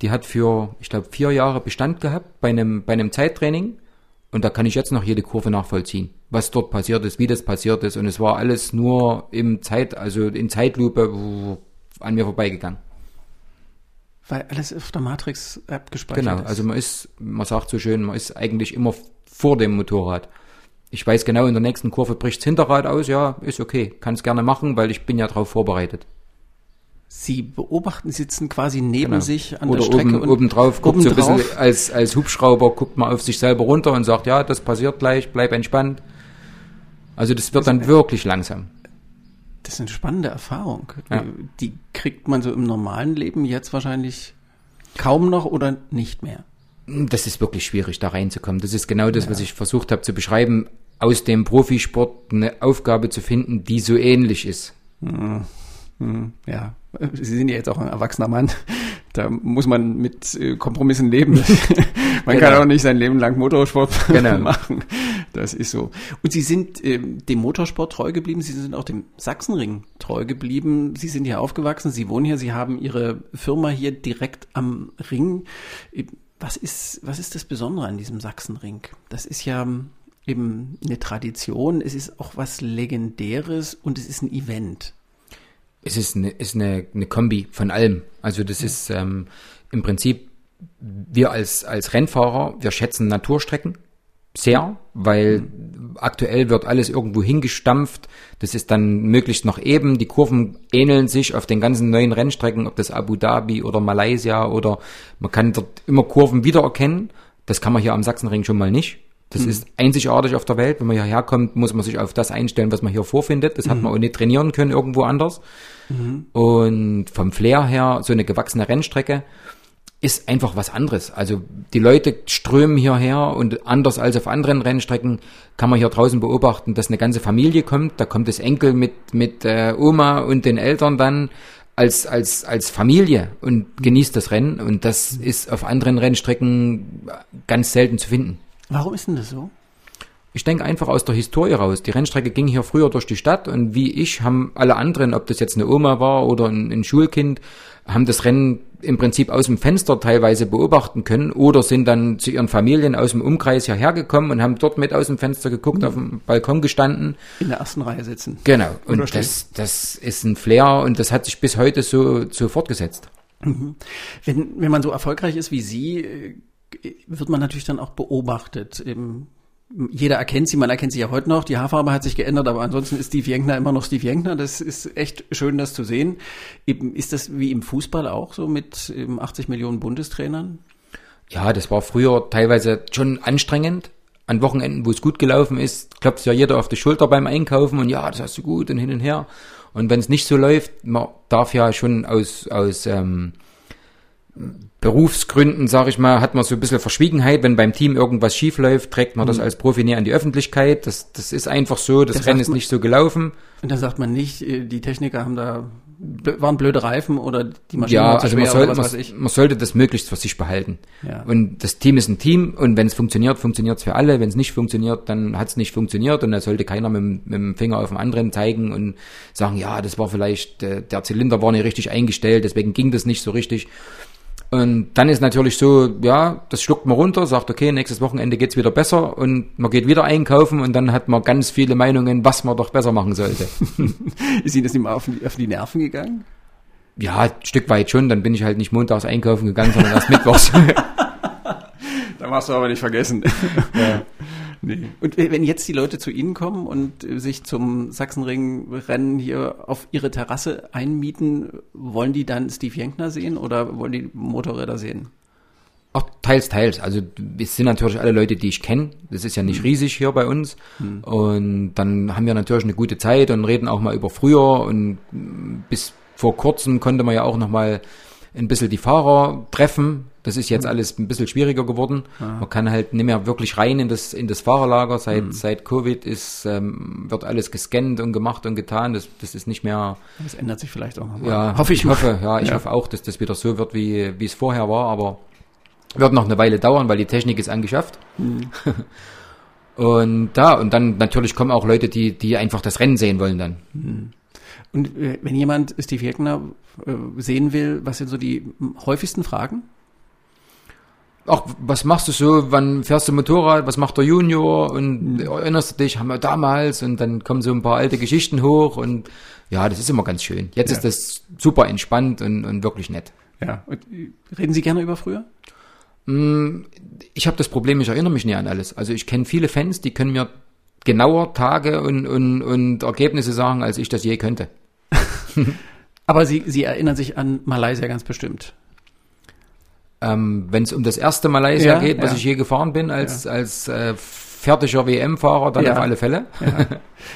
Speaker 3: Die hat für, ich glaube, vier Jahre Bestand gehabt bei einem, bei einem Zeittraining. Und da kann ich jetzt noch jede Kurve nachvollziehen, was dort passiert ist, wie das passiert ist. Und es war alles nur im Zeit, also in Zeitlupe an mir vorbeigegangen.
Speaker 2: Weil alles auf der Matrix abgespeichert
Speaker 3: genau, ist. Genau, also man ist, man sagt so schön, man ist eigentlich immer vor dem Motorrad ich weiß genau, in der nächsten Kurve bricht das Hinterrad aus, ja, ist okay, kann es gerne machen, weil ich bin ja darauf vorbereitet.
Speaker 2: Sie beobachten, sitzen quasi neben genau. sich
Speaker 3: an Oder der Strecke. Oben, und oben drauf, guckt oben so ein bisschen als, als Hubschrauber, guckt man auf sich selber runter und sagt, ja, das passiert gleich, bleib entspannt. Also das wird das dann wirklich langsam.
Speaker 2: Das ist eine spannende Erfahrung. Ja. Die kriegt man so im normalen Leben jetzt wahrscheinlich kaum noch oder nicht mehr.
Speaker 3: Das ist wirklich schwierig, da reinzukommen. Das ist genau das, ja. was ich versucht habe zu beschreiben aus dem Profisport eine Aufgabe zu finden, die so ähnlich ist.
Speaker 2: Hm. Hm. Ja, Sie sind ja jetzt auch ein erwachsener Mann. Da muss man mit äh, Kompromissen leben. man genau. kann auch nicht sein Leben lang Motorsport genau. machen. Das ist so. Und Sie sind ähm, dem Motorsport treu geblieben. Sie sind auch dem Sachsenring treu geblieben. Sie sind hier aufgewachsen. Sie wohnen hier. Sie haben Ihre Firma hier direkt am Ring. Was ist, was ist das Besondere an diesem Sachsenring? Das ist ja eben eine Tradition, es ist auch was Legendäres und es ist ein Event.
Speaker 3: Es ist eine, ist eine, eine Kombi von allem. Also das ja. ist ähm, im Prinzip, wir als, als Rennfahrer, wir schätzen Naturstrecken sehr, weil mhm. aktuell wird alles irgendwo hingestampft. Das ist dann möglichst noch eben. Die Kurven ähneln sich auf den ganzen neuen Rennstrecken, ob das Abu Dhabi oder Malaysia oder man kann dort immer Kurven wiedererkennen. Das kann man hier am Sachsenring schon mal nicht. Das mhm. ist einzigartig auf der Welt. Wenn man hierher kommt, muss man sich auf das einstellen, was man hier vorfindet. Das mhm. hat man auch nicht trainieren können irgendwo anders. Mhm. Und vom Flair her, so eine gewachsene Rennstrecke ist einfach was anderes. Also die Leute strömen hierher und anders als auf anderen Rennstrecken kann man hier draußen beobachten, dass eine ganze Familie kommt. Da kommt das Enkel mit, mit äh, Oma und den Eltern dann als, als, als Familie und genießt das Rennen. Und das ist auf anderen Rennstrecken ganz selten zu finden.
Speaker 2: Warum ist denn das so?
Speaker 3: Ich denke einfach aus der Historie raus. Die Rennstrecke ging hier früher durch die Stadt und wie ich haben alle anderen, ob das jetzt eine Oma war oder ein, ein Schulkind, haben das Rennen im Prinzip aus dem Fenster teilweise beobachten können oder sind dann zu ihren Familien aus dem Umkreis hierher gekommen und haben dort mit aus dem Fenster geguckt, mhm. auf dem Balkon gestanden.
Speaker 2: In der ersten Reihe sitzen.
Speaker 3: Genau. Und das, das ist ein Flair und das hat sich bis heute so, so fortgesetzt.
Speaker 2: Mhm. Wenn, wenn man so erfolgreich ist wie Sie, äh, wird man natürlich dann auch beobachtet. Jeder erkennt sie, man erkennt sie ja heute noch. Die Haarfarbe hat sich geändert, aber ansonsten ist Steve Jenkner immer noch Steve Jenkner. Das ist echt schön, das zu sehen. Ist das wie im Fußball auch so mit 80 Millionen Bundestrainern?
Speaker 3: Ja, das war früher teilweise schon anstrengend. An Wochenenden, wo es gut gelaufen ist, klopft ja jeder auf die Schulter beim Einkaufen und ja, das hast du gut und hin und her. Und wenn es nicht so läuft, man darf ja schon aus, aus ähm, Berufsgründen, sage ich mal, hat man so ein bisschen Verschwiegenheit. Wenn beim Team irgendwas schief läuft, trägt man das mhm. als Profi näher an die Öffentlichkeit. Das, das ist einfach so, das, das Rennen ist nicht so gelaufen.
Speaker 2: Und da sagt man nicht, äh, die Techniker haben da waren blöde Reifen oder die
Speaker 3: Maschine ja, war zu also man, soll, oder was weiß ich. man sollte das möglichst für sich behalten. Ja. Und das Team ist ein Team und wenn es funktioniert, funktioniert es für alle. Wenn es nicht funktioniert, dann hat es nicht funktioniert und da sollte keiner mit, mit, dem Finger auf den anderen zeigen und sagen, ja, das war vielleicht, äh, der Zylinder war nicht richtig eingestellt, deswegen ging das nicht so richtig. Und dann ist natürlich so, ja, das schluckt man runter, sagt, okay, nächstes Wochenende geht's wieder besser und man geht wieder einkaufen und dann hat man ganz viele Meinungen, was man doch besser machen sollte.
Speaker 2: ist Ihnen das nicht mal auf, auf die Nerven gegangen?
Speaker 3: Ja, ein Stück weit schon. Dann bin ich halt nicht montags einkaufen gegangen, sondern erst mittwochs.
Speaker 2: da machst du aber nicht vergessen. Ja. Nee. Und wenn jetzt die Leute zu Ihnen kommen und sich zum Sachsenring-Rennen hier auf ihre Terrasse einmieten, wollen die dann Steve Jenkner sehen oder wollen die Motorräder sehen?
Speaker 3: Auch teils, teils. Also es sind natürlich alle Leute, die ich kenne. Das ist ja nicht mhm. riesig hier bei uns. Mhm. Und dann haben wir natürlich eine gute Zeit und reden auch mal über früher. Und bis vor kurzem konnte man ja auch noch mal ein bisschen die Fahrer treffen. Das ist jetzt mhm. alles ein bisschen schwieriger geworden. Aha. Man kann halt nicht mehr wirklich rein in das, in das Fahrerlager. Seit, mhm. seit Covid ist, ähm, wird alles gescannt und gemacht und getan. Das, das ist nicht mehr.
Speaker 2: Das ändert sich vielleicht auch
Speaker 3: noch. Ja, hoffe ich. hoffe, ja, ich ja. hoffe auch, dass das wieder so wird, wie, wie es vorher war. Aber wird noch eine Weile dauern, weil die Technik ist angeschafft. Mhm. und da, und dann natürlich kommen auch Leute, die, die einfach das Rennen sehen wollen dann. Mhm.
Speaker 2: Und äh, wenn jemand Steve Jäckner äh, sehen will, was sind so die häufigsten Fragen?
Speaker 3: Ach, was machst du so? Wann fährst du Motorrad? Was macht der Junior? Und mhm. erinnerst du dich, haben wir damals? Und dann kommen so ein paar alte Geschichten hoch und ja, das ist immer ganz schön. Jetzt ja. ist das super entspannt und, und wirklich nett.
Speaker 2: Ja. Und äh, reden Sie gerne über früher?
Speaker 3: Mm, ich habe das Problem, ich erinnere mich nicht an alles. Also ich kenne viele Fans, die können mir genauer Tage und, und, und Ergebnisse sagen, als ich das je könnte.
Speaker 2: Aber Sie, Sie erinnern sich an Malaysia ganz bestimmt.
Speaker 3: Ähm, Wenn es um das erste Malaysia ja, geht, was ja. ich je gefahren bin, als, ja. als äh, fertiger WM-Fahrer, dann auf alle Fälle.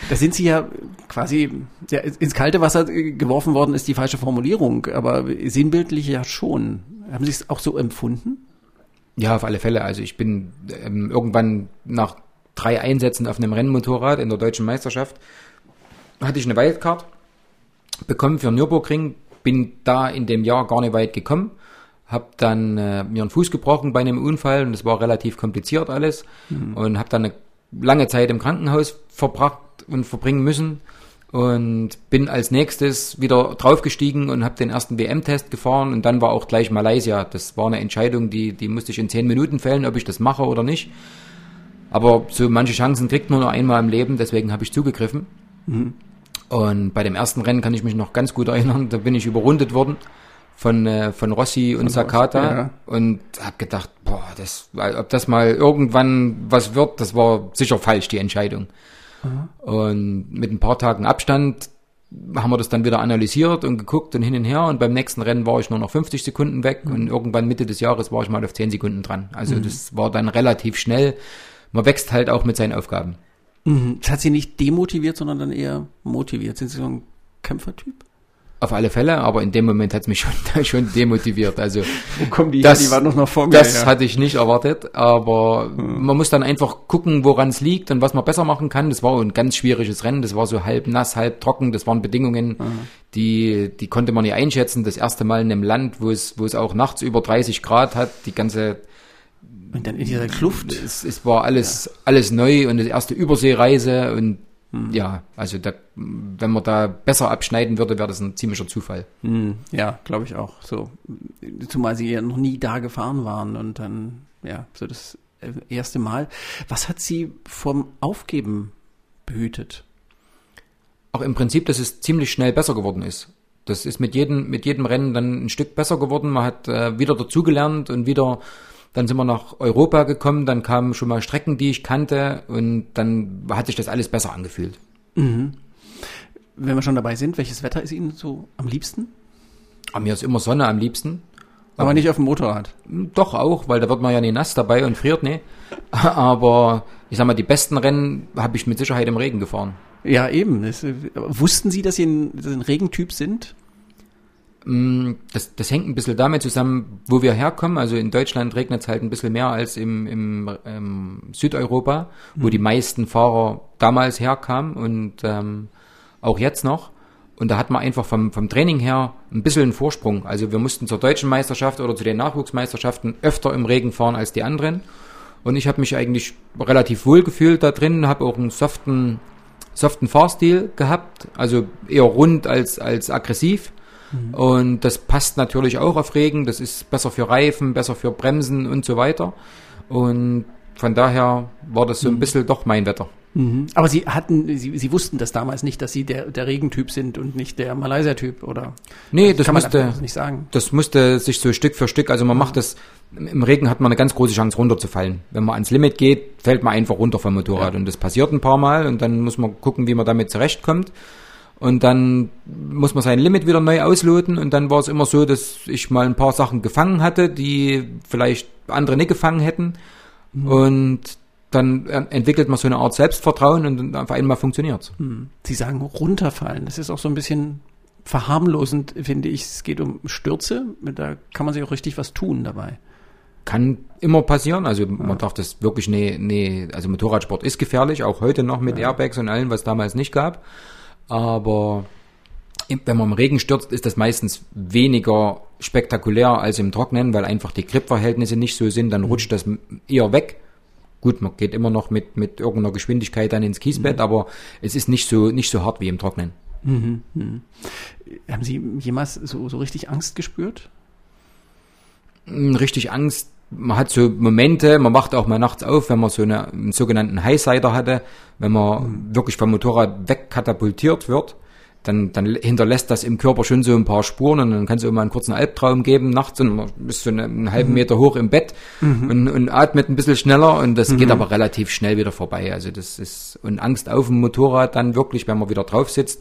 Speaker 2: Da sind Sie ja quasi ins kalte Wasser geworfen worden, ist die falsche Formulierung, aber sinnbildlich ja schon. Haben Sie es auch so empfunden?
Speaker 3: Ja, auf alle Fälle. Also ich bin ähm, irgendwann nach drei Einsätzen auf einem Rennmotorrad in der deutschen Meisterschaft hatte ich eine Wildcard bekommen für Nürburgring, bin da in dem Jahr gar nicht weit gekommen, habe dann äh, mir einen Fuß gebrochen bei einem Unfall und das war relativ kompliziert alles mhm. und habe dann eine lange Zeit im Krankenhaus verbracht und verbringen müssen und bin als nächstes wieder draufgestiegen und habe den ersten WM-Test gefahren und dann war auch gleich Malaysia. Das war eine Entscheidung, die, die musste ich in zehn Minuten fällen, ob ich das mache oder nicht. Aber so manche Chancen kriegt man nur einmal im Leben, deswegen habe ich zugegriffen. Mhm. Und bei dem ersten Rennen kann ich mich noch ganz gut erinnern, da bin ich überrundet worden von, äh, von Rossi und von Sakata Rossi, ja. und habe gedacht, boah, das, ob das mal irgendwann was wird, das war sicher falsch, die Entscheidung. Mhm. Und mit ein paar Tagen Abstand haben wir das dann wieder analysiert und geguckt und hin und her und beim nächsten Rennen war ich nur noch 50 Sekunden weg mhm. und irgendwann Mitte des Jahres war ich mal auf 10 Sekunden dran. Also mhm. das war dann relativ schnell. Man wächst halt auch mit seinen Aufgaben.
Speaker 2: Mhm. Das hat sie nicht demotiviert, sondern dann eher motiviert. Sind Sie so ein Kämpfertyp?
Speaker 3: Auf alle Fälle, aber in dem Moment hat es mich schon, schon demotiviert. Also
Speaker 2: Wo kommen die das, her? Die waren noch, noch vor
Speaker 3: mir. Das ja. hatte ich nicht erwartet, aber mhm. man muss dann einfach gucken, woran es liegt und was man besser machen kann. Das war ein ganz schwieriges Rennen. Das war so halb nass, halb trocken. Das waren Bedingungen, mhm. die, die konnte man nicht einschätzen. Das erste Mal in einem Land, wo es, wo es auch nachts über 30 Grad hat. Die ganze
Speaker 2: und dann in dieser Kluft.
Speaker 3: Es, es war alles, ja. alles neu und die erste Überseereise und hm. ja, also da, wenn man da besser abschneiden würde, wäre das ein ziemlicher Zufall.
Speaker 2: Hm. Ja, glaube ich auch. So, zumal sie ja noch nie da gefahren waren und dann, ja, so das erste Mal. Was hat sie vom Aufgeben behütet?
Speaker 3: Auch im Prinzip, dass es ziemlich schnell besser geworden ist. Das ist mit jedem, mit jedem Rennen dann ein Stück besser geworden. Man hat äh, wieder dazugelernt und wieder dann sind wir nach Europa gekommen, dann kamen schon mal Strecken, die ich kannte und dann hat sich das alles besser angefühlt. Mhm.
Speaker 2: Wenn wir schon dabei sind, welches Wetter ist Ihnen so am liebsten?
Speaker 3: Aber mir ist immer Sonne am liebsten.
Speaker 2: Aber, Aber nicht auf dem Motorrad?
Speaker 3: Doch auch, weil da wird man ja nie nass dabei und friert nicht. Aber ich sag mal, die besten Rennen habe ich mit Sicherheit im Regen gefahren.
Speaker 2: Ja, eben. Das, wussten Sie, dass Sie ein, ein Regentyp sind?
Speaker 3: Mm, das, das hängt ein bisschen damit zusammen, wo wir herkommen. Also in Deutschland regnet es halt ein bisschen mehr als im, im ähm, Südeuropa, wo mhm. die meisten Fahrer damals herkamen und ähm, auch jetzt noch. Und da hat man einfach vom, vom Training her ein bisschen einen Vorsprung. Also wir mussten zur deutschen Meisterschaft oder zu den Nachwuchsmeisterschaften öfter im Regen fahren als die anderen. Und ich habe mich eigentlich relativ wohl gefühlt da drin, habe auch einen soften, soften Fahrstil gehabt, also eher rund als, als aggressiv. Mhm. Und das passt natürlich auch auf Regen. Das ist besser für Reifen, besser für Bremsen und so weiter. Und von daher war das so ein mhm. bisschen doch mein Wetter.
Speaker 2: Mhm. Aber Sie hatten, Sie, Sie wussten das damals nicht, dass Sie der, der Regentyp sind und nicht der Malaysia-Typ, oder?
Speaker 3: Nee, das, das musste, nicht sagen. Das musste sich so Stück für Stück, also man macht das, im Regen hat man eine ganz große Chance runterzufallen. Wenn man ans Limit geht, fällt man einfach runter vom Motorrad ja. und das passiert ein paar Mal und dann muss man gucken, wie man damit zurechtkommt. Und dann muss man sein Limit wieder neu ausloten und dann war es immer so, dass ich mal ein paar Sachen gefangen hatte, die vielleicht andere nicht gefangen hätten. Mhm. Und dann entwickelt man so eine Art Selbstvertrauen und auf einmal funktioniert
Speaker 2: mhm. Sie sagen runterfallen. Das ist auch so ein bisschen verharmlosend, finde ich. Es geht um Stürze. Da kann man sich auch richtig was tun dabei.
Speaker 3: Kann immer passieren. Also ja. man darf das wirklich nee, nee, also Motorradsport ist gefährlich, auch heute noch mit ja. Airbags und allem, was damals nicht gab. Aber wenn man im Regen stürzt, ist das meistens weniger spektakulär als im Trocknen, weil einfach die Gripverhältnisse nicht so sind, dann mhm. rutscht das eher weg. Gut, man geht immer noch mit, mit irgendeiner Geschwindigkeit dann ins Kiesbett, mhm. aber es ist nicht so, nicht so hart wie im Trocknen. Mhm.
Speaker 2: Mhm. Haben Sie jemals so, so richtig Angst gespürt?
Speaker 3: Hm, richtig Angst. Man hat so Momente, man wacht auch mal nachts auf, wenn man so eine, einen sogenannten Highsider hatte, wenn man mhm. wirklich vom Motorrad wegkatapultiert wird dann, dann hinterlässt das im Körper schon so ein paar Spuren und dann kann es auch mal einen kurzen Albtraum geben nachts und man ist so eine, einen halben mhm. Meter hoch im Bett mhm. und, und atmet ein bisschen schneller und das mhm. geht aber relativ schnell wieder vorbei. Also das ist, und Angst auf dem Motorrad dann wirklich, wenn man wieder drauf sitzt.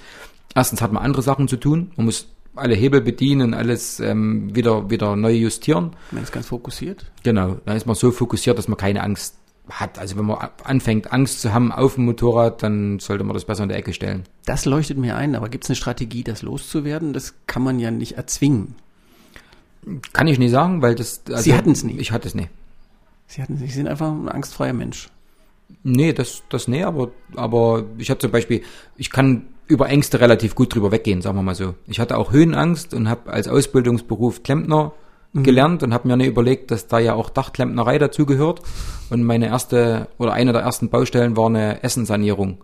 Speaker 3: Erstens hat man andere Sachen zu tun. Man muss alle Hebel bedienen, alles ähm, wieder, wieder neu justieren.
Speaker 2: Man ist ganz fokussiert.
Speaker 3: Genau, dann ist man so fokussiert, dass man keine Angst hat. Also wenn man anfängt, Angst zu haben auf dem Motorrad, dann sollte man das besser in der Ecke stellen.
Speaker 2: Das leuchtet mir ein, aber gibt es eine Strategie, das loszuwerden? Das kann man ja nicht erzwingen.
Speaker 3: Kann ich nicht sagen, weil das.
Speaker 2: Also Sie hatten es nie.
Speaker 3: Ich hatte es nie.
Speaker 2: Sie hatten Sie sind einfach ein angstfreier Mensch.
Speaker 3: Nee, das, das nee, aber, aber ich habe zum Beispiel, ich kann über Ängste relativ gut drüber weggehen, sagen wir mal so. Ich hatte auch Höhenangst und habe als Ausbildungsberuf Klempner mhm. gelernt und habe mir nicht überlegt, dass da ja auch Dachklempnerei dazugehört. Und meine erste oder eine der ersten Baustellen war eine Essensanierung.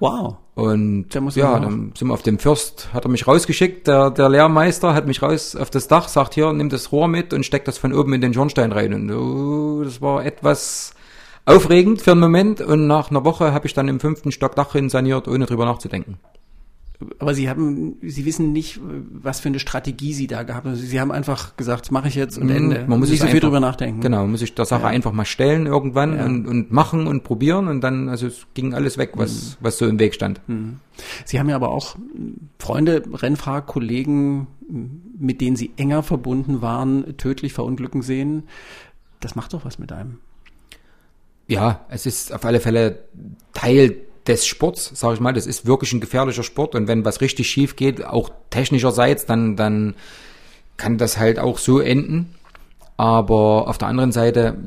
Speaker 2: Wow.
Speaker 3: Und ja, dann sind wir auf dem Fürst, hat er mich rausgeschickt, der, der Lehrmeister hat mich raus auf das Dach, sagt hier, nimm das Rohr mit und steck das von oben in den Schornstein rein. Und oh, das war etwas aufregend für einen Moment und nach einer Woche habe ich dann im fünften Stock Dach saniert, ohne drüber nachzudenken
Speaker 2: aber Sie haben, Sie wissen nicht, was für eine Strategie Sie da gehabt haben. Sie haben einfach gesagt, mache ich jetzt und mhm, Ende.
Speaker 3: Man muss nicht so
Speaker 2: viel drüber nachdenken.
Speaker 3: Genau, man muss sich der Sache ja. einfach mal stellen irgendwann ja. und, und machen und probieren und dann, also es ging alles weg, was, mhm. was so im Weg stand. Mhm.
Speaker 2: Sie haben ja aber auch Freunde, Rennfahrer, Kollegen, mit denen Sie enger verbunden waren, tödlich verunglücken sehen. Das macht doch was mit einem.
Speaker 3: Ja, es ist auf alle Fälle Teil des Sports, sage ich mal, das ist wirklich ein gefährlicher Sport und wenn was richtig schief geht, auch technischerseits, dann, dann kann das halt auch so enden. Aber auf der anderen Seite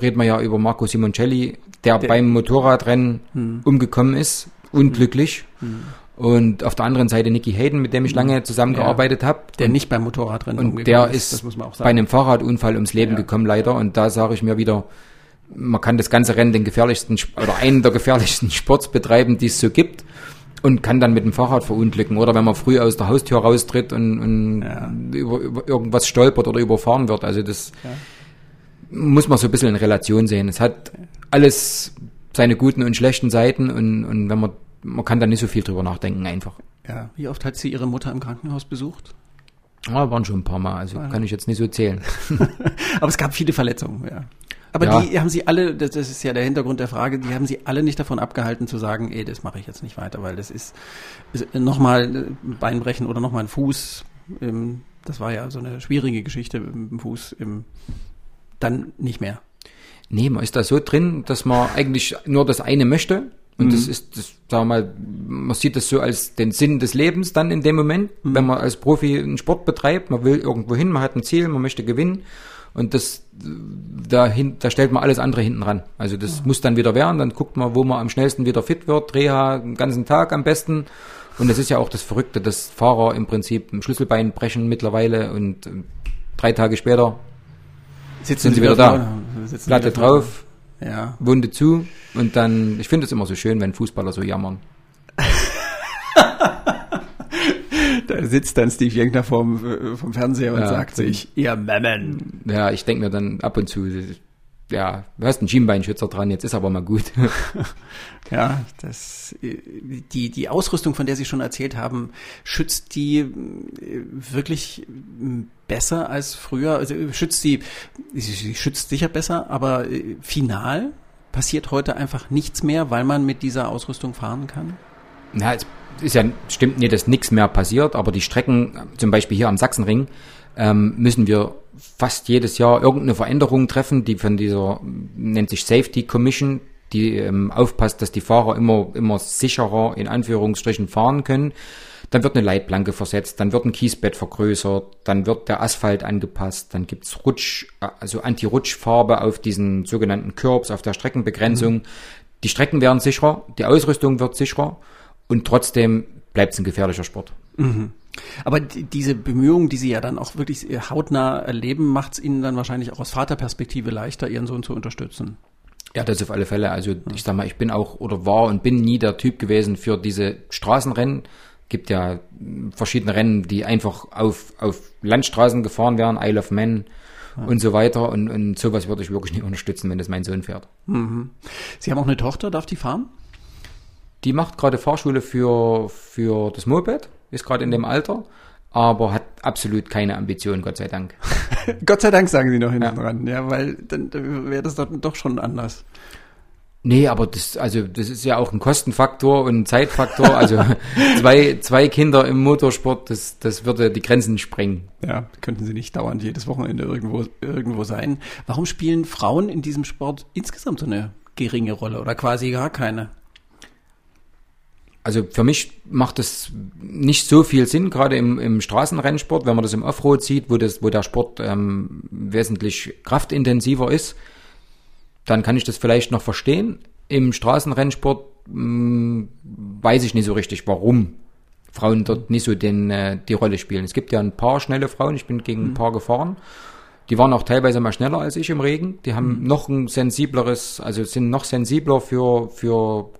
Speaker 3: reden wir ja über Marco Simoncelli, der, der beim Motorradrennen hm. umgekommen ist, unglücklich. Hm. Und auf der anderen Seite Nicky Hayden, mit dem ich lange zusammengearbeitet ja, habe.
Speaker 2: Der nicht beim Motorradrennen
Speaker 3: und der ist, ist bei einem Fahrradunfall ums Leben ja. gekommen leider. Und da sage ich mir wieder, man kann das ganze Rennen den gefährlichsten oder einen der gefährlichsten Sports betreiben, die es so gibt und kann dann mit dem Fahrrad verunglücken oder wenn man früh aus der Haustür raustritt und, und ja. über, über, irgendwas stolpert oder überfahren wird. Also das ja. muss man so ein bisschen in Relation sehen. Es hat alles seine guten und schlechten Seiten und, und wenn man man kann da nicht so viel drüber nachdenken einfach.
Speaker 2: Ja, wie oft hat sie ihre Mutter im Krankenhaus besucht?
Speaker 3: Ja, waren schon ein paar Mal, also kann ich jetzt nicht so zählen.
Speaker 2: Aber es gab viele Verletzungen, ja. Aber ja. die haben sie alle, das, das, ist ja der Hintergrund der Frage, die haben sie alle nicht davon abgehalten zu sagen, ey, das mache ich jetzt nicht weiter, weil das ist, ist nochmal Beinbrechen oder nochmal ein Fuß. Ähm, das war ja so eine schwierige Geschichte mit dem Fuß. Im, dann nicht mehr.
Speaker 3: Nee, man ist da so drin, dass man eigentlich nur das eine möchte. Und mhm. das ist, das, sagen wir mal, man sieht das so als den Sinn des Lebens dann in dem Moment, mhm. wenn man als Profi einen Sport betreibt, man will irgendwo hin, man hat ein Ziel, man möchte gewinnen. Und das, da, hin, da stellt man alles andere hinten ran. Also das ja. muss dann wieder werden, dann guckt man, wo man am schnellsten wieder fit wird, Reha den ganzen Tag am besten. Und das ist ja auch das Verrückte, dass Fahrer im Prinzip ein Schlüsselbein brechen mittlerweile und äh, drei Tage später
Speaker 2: Sitzen
Speaker 3: sind sie wieder da.
Speaker 2: Sitzen
Speaker 3: Platte
Speaker 2: wieder
Speaker 3: drauf,
Speaker 2: Ja.
Speaker 3: Wunde zu und dann, ich finde es immer so schön, wenn Fußballer so jammern.
Speaker 2: Da sitzt dann Steve Jenkner vom, äh, vom Fernseher und
Speaker 3: Ja,
Speaker 2: sagt sich, ihr Memmen.
Speaker 3: Ja, ich denke mir dann ab und zu, ja, du hast einen Schienbeinschützer dran, jetzt ist aber mal gut.
Speaker 2: Ja, das, äh, die, die Ausrüstung, von der Sie schon erzählt haben, schützt die äh, wirklich besser als früher? Also schützt sie, sie, schützt sicher besser, aber final passiert heute einfach nichts mehr, weil man mit dieser Ausrüstung fahren kann?
Speaker 3: Na, es ist ja, stimmt nicht, dass nichts mehr passiert, aber die Strecken, zum Beispiel hier am Sachsenring, ähm, müssen wir fast jedes Jahr irgendeine Veränderung treffen, die von dieser, nennt sich Safety Commission, die ähm, aufpasst, dass die Fahrer immer, immer sicherer in Anführungsstrichen fahren können. Dann wird eine Leitplanke versetzt, dann wird ein Kiesbett vergrößert, dann wird der Asphalt angepasst, dann gibt's Rutsch, also Anti-Rutschfarbe auf diesen sogenannten Curbs, auf der Streckenbegrenzung. Die Strecken werden sicherer, die Ausrüstung wird sicherer und trotzdem bleibt es ein gefährlicher Sport.
Speaker 2: Aber die, diese Bemühungen, die Sie ja dann auch wirklich hautnah erleben, macht es Ihnen dann wahrscheinlich auch aus Vaterperspektive leichter, Ihren Sohn zu unterstützen.
Speaker 3: Ja, das auf alle Fälle. Also ich sag mal, ich bin auch oder war und bin nie der Typ gewesen für diese Straßenrennen. Gibt ja verschiedene Rennen, die einfach auf, auf Landstraßen gefahren werden, Isle of Man und so weiter. Und, und sowas würde ich wirklich nicht unterstützen, wenn das mein Sohn fährt.
Speaker 2: Sie haben auch eine Tochter, darf die fahren?
Speaker 3: Die macht gerade Fahrschule für, für das Moped, ist gerade in dem Alter, aber hat absolut keine Ambition, Gott sei Dank.
Speaker 2: Gott sei Dank sagen Sie noch hinten
Speaker 3: Ja.
Speaker 2: dran, ja, weil dann dann wäre das doch, doch schon anders.
Speaker 3: Nee, aber das, also das ist ja auch ein Kostenfaktor und ein Zeitfaktor. Also zwei, zwei Kinder im Motorsport, das, das würde die Grenzen sprengen.
Speaker 2: Ja, könnten Sie nicht dauernd jedes Wochenende irgendwo, irgendwo sein. Warum spielen Frauen in diesem Sport insgesamt so eine geringe Rolle oder quasi gar keine?
Speaker 3: Also für mich macht es nicht so viel Sinn, gerade im, im Straßenrennsport, wenn man das im Offroad sieht, wo, das, wo der Sport ähm, wesentlich kraftintensiver ist, dann kann ich das vielleicht noch verstehen. Im Straßenrennsport mh, weiß ich nicht so richtig, warum Frauen dort nicht so den, äh, die Rolle spielen. Es gibt ja ein paar schnelle Frauen, ich bin gegen ein paar gefahren. Die waren auch teilweise mal schneller als ich im Regen. Die haben noch ein sensibleres, also sind noch sensibler für, für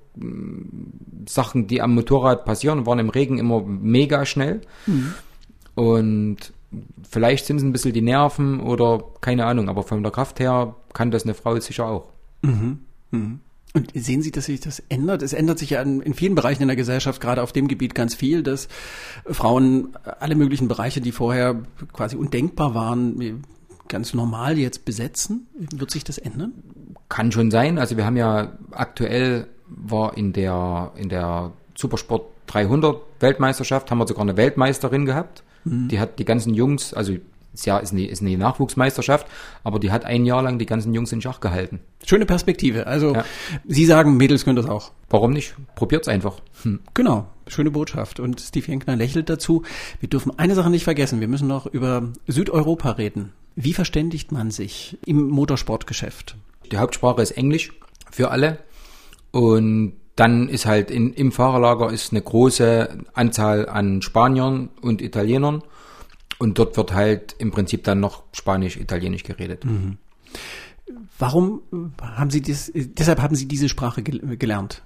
Speaker 3: Sachen, die am Motorrad passieren, waren im Regen immer mega schnell. Und vielleicht sind es ein bisschen die Nerven oder keine Ahnung, aber von der Kraft her kann das eine Frau sicher auch.
Speaker 2: Und sehen Sie, dass sich das ändert? Es ändert sich ja in vielen Bereichen in der Gesellschaft, gerade auf dem Gebiet ganz viel, dass Frauen alle möglichen Bereiche, die vorher quasi undenkbar waren, ganz normal jetzt besetzen. Wird sich das ändern?
Speaker 3: Kann schon sein. Also wir haben ja aktuell war in der in der Supersport 300 Weltmeisterschaft haben wir sogar eine Weltmeisterin gehabt. Die hat die ganzen Jungs, also ist ja ist eine, ist eine Nachwuchsmeisterschaft, aber die hat ein Jahr lang die ganzen Jungs in Schach gehalten.
Speaker 2: Schöne Perspektive. Also
Speaker 3: Ja.
Speaker 2: Sie sagen, Mädels können das auch.
Speaker 3: Warum nicht? Probiert's einfach. Hm.
Speaker 2: Genau, schöne Botschaft. Und Steve Jenkner lächelt dazu. Wir dürfen eine Sache nicht vergessen. Wir müssen noch über Südeuropa reden. Wie verständigt man sich im Motorsportgeschäft?
Speaker 3: Die Hauptsprache ist Englisch für alle. Und dann ist halt in, im Fahrerlager ist eine große Anzahl an Spaniern und Italienern. Und dort wird halt im Prinzip dann noch Spanisch, Italienisch geredet.
Speaker 2: Warum äh, haben Sie das, deshalb haben Sie diese Sprache gel gelernt?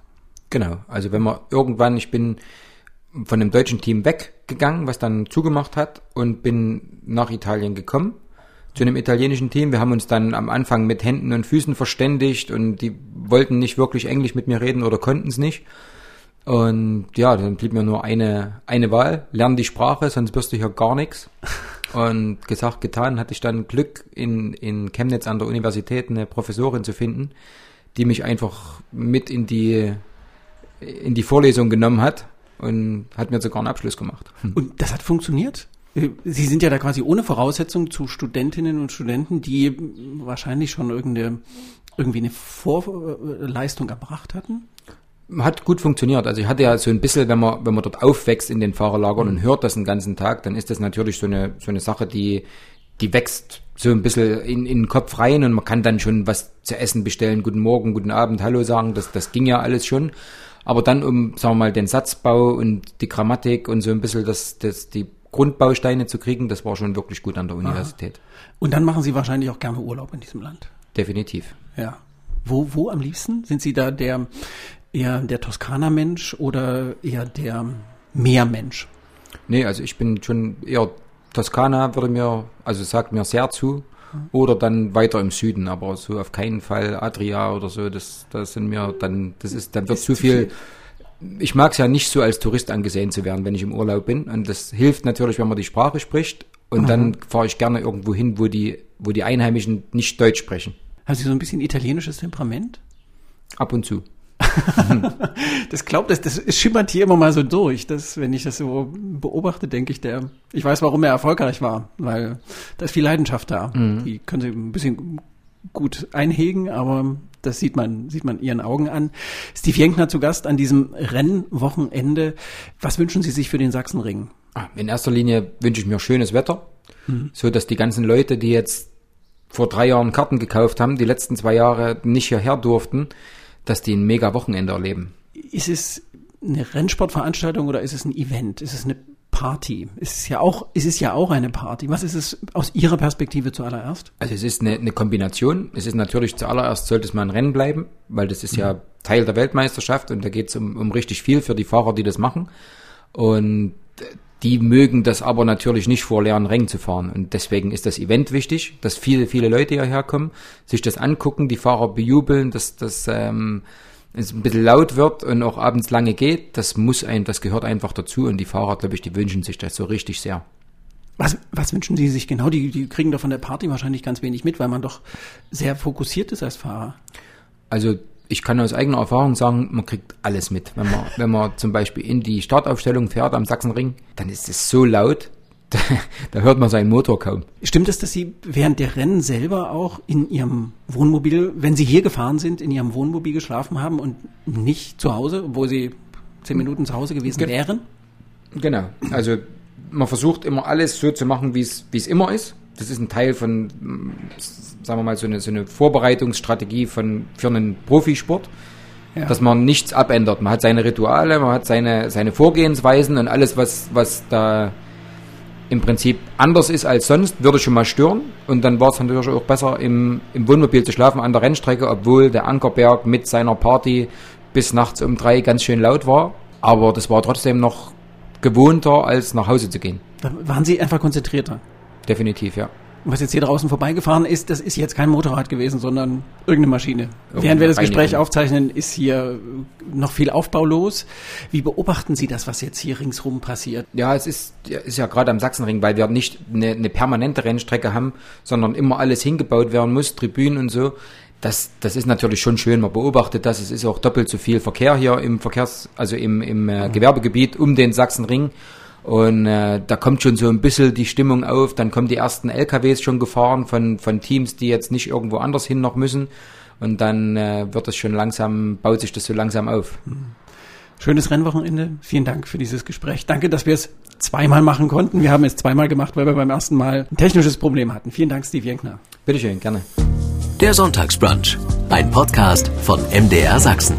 Speaker 3: Genau. Also wenn man irgendwann, ich bin von dem deutschen Team weggegangen, was dann zugemacht hat und bin nach Italien gekommen zu einem italienischen Team. Wir haben uns dann am Anfang mit Händen und Füßen verständigt und die wollten nicht wirklich Englisch mit mir reden oder konnten es nicht. Und ja, dann blieb mir nur eine, eine Wahl, lern die Sprache, sonst wirst du hier gar nichts. Und gesagt, getan, hatte ich dann Glück, in, in Chemnitz an der Universität eine Professorin zu finden, die mich einfach mit in die, in die Vorlesung genommen hat und hat mir sogar einen Abschluss gemacht.
Speaker 2: Und das hat funktioniert? Sie sind ja da quasi ohne Voraussetzung zu Studentinnen und Studenten, die wahrscheinlich schon irgendeine, irgendwie eine Vorleistung erbracht hatten?
Speaker 3: Hat gut funktioniert. Also ich hatte ja so ein bisschen, wenn man, wenn man dort aufwächst in den Fahrerlagern und hört das den ganzen Tag, dann ist das natürlich so eine, so eine Sache, die, die wächst so ein bisschen in, in den Kopf rein und man kann dann schon was zu essen bestellen, guten Morgen, guten Abend, Hallo sagen, das, das ging ja alles schon. Aber dann um, sagen wir mal, den Satzbau und die Grammatik und so ein bisschen das, das, die Grundbausteine zu kriegen, das war schon wirklich gut an der Universität.
Speaker 2: Und dann machen Sie wahrscheinlich auch gerne Urlaub in diesem Land.
Speaker 3: Definitiv.
Speaker 2: Ja. Wo, wo am liebsten? Sind Sie da der eher der Toskana-Mensch oder eher der Meermensch?
Speaker 3: Nee, also ich bin schon eher Toskana würde mir, also sagt mir sehr zu. Oder dann weiter im Süden, aber so auf keinen Fall Adria oder so, das, das sind mir dann, das ist, dann wird
Speaker 2: Ist
Speaker 3: zu
Speaker 2: zu
Speaker 3: viel. Ich mag es ja nicht so als Tourist angesehen zu werden, wenn ich im Urlaub bin. Und das hilft natürlich, wenn man die Sprache spricht. Und dann fahre ich gerne irgendwo hin, wo die, wo die Einheimischen nicht Deutsch sprechen.
Speaker 2: Haben Sie so ein bisschen italienisches Temperament?
Speaker 3: Ab und zu.
Speaker 2: Das glaubt, das, das schimmert hier immer mal so durch. Das, wenn ich das so beobachte, denke ich, der, ich weiß, warum er erfolgreich war, weil da ist viel Leidenschaft da. Die können Sie ein bisschen gut einhegen, aber das sieht man, sieht man Ihren Augen an. Steve Jenkner zu Gast an diesem Rennwochenende. Was wünschen Sie sich für den Sachsenring?
Speaker 3: Ah, In erster Linie wünsche ich mir schönes Wetter, so dass die ganzen Leute, die jetzt vor drei Jahren Karten gekauft haben, die letzten zwei Jahre nicht hierher durften, dass die ein mega Wochenende erleben.
Speaker 2: Ist es eine Rennsportveranstaltung oder ist es ein Event? Ist es eine Party? Ist es ja auch, ist es ja auch eine Party. Was ist es aus Ihrer Perspektive zuallererst?
Speaker 3: Also es ist eine, eine Kombination. Es ist natürlich zuallererst sollte es mal ein Rennen bleiben, weil das ist ja Teil der Weltmeisterschaft und da geht es um, um richtig viel für die Fahrer, die das machen. Und die mögen das aber natürlich nicht vor leeren Rängen zu fahren. Und deswegen ist das Event wichtig, dass viele, viele Leute hierher kommen, sich das angucken, die Fahrer bejubeln, dass das ähm, es ein bisschen laut wird und auch abends lange geht. Das muss ein, das gehört einfach dazu. Und die Fahrer, glaube ich, die wünschen sich das so richtig sehr.
Speaker 2: Was, was wünschen Sie sich genau? Die, die kriegen doch von der Party wahrscheinlich ganz wenig mit, weil man doch sehr fokussiert ist als Fahrer.
Speaker 3: Also ich kann aus eigener Erfahrung sagen, man kriegt alles mit. Wenn man, wenn man zum Beispiel in die Startaufstellung fährt am Sachsenring, dann ist es so laut, da, da hört man seinen Motor kaum.
Speaker 2: Stimmt es, dass Sie während der Rennen selber auch in Ihrem Wohnmobil, wenn Sie hier gefahren sind, in Ihrem Wohnmobil geschlafen haben und nicht zu Hause, obwohl Sie zehn Minuten zu Hause gewesen
Speaker 3: Ge-
Speaker 2: wären?
Speaker 3: Genau. Also man versucht immer alles so zu machen, wie es immer ist. Das ist ein Teil von, sagen wir mal, so eine, so eine Vorbereitungsstrategie von, für einen Profisport.
Speaker 2: Ja.
Speaker 3: dass man nichts abändert. Man hat seine Rituale, man hat seine, seine Vorgehensweisen und alles, was, was da im Prinzip anders ist als sonst, würde schon mal stören. Und dann war es natürlich auch besser, im, im Wohnmobil zu schlafen an der Rennstrecke, obwohl der Ankerberg mit seiner Party bis nachts um drei ganz schön laut war. Aber das war trotzdem noch gewohnter, als nach Hause zu gehen.
Speaker 2: Da waren Sie einfach konzentrierter.
Speaker 3: Definitiv, ja.
Speaker 2: Was jetzt hier draußen vorbeigefahren ist, das ist jetzt kein Motorrad gewesen, sondern irgendeine Maschine.
Speaker 3: Irgendeine
Speaker 2: Während wir das
Speaker 3: Reinigung.
Speaker 2: Gespräch aufzeichnen, ist hier noch viel Aufbau los. Wie beobachten Sie das, was jetzt hier ringsrum passiert?
Speaker 3: Ja, es ist, ja, ist ja gerade am Sachsenring, weil wir nicht eine, eine permanente Rennstrecke haben, sondern immer alles hingebaut werden muss, Tribünen und so. Das, das ist natürlich schon schön. Man beobachtet das. Es ist auch doppelt so viel Verkehr hier im Verkehrs-, also im, im äh, Gewerbegebiet um den Sachsenring. Und äh, da kommt schon so ein bisschen die Stimmung auf. Dann kommen die ersten LKWs schon gefahren von, von Teams, die jetzt nicht irgendwo anders hin noch müssen. Und dann äh, wird das schon langsam, baut sich das so langsam auf.
Speaker 2: Schönes Rennwochenende. Vielen Dank für dieses Gespräch. Danke, dass wir es zweimal machen konnten. Wir haben es zweimal gemacht, weil wir beim ersten Mal ein technisches Problem hatten. Vielen Dank, Steve Jenkner.
Speaker 3: Bitteschön, gerne.
Speaker 1: Der Sonntagsbrunch, ein Podcast von MDR Sachsen.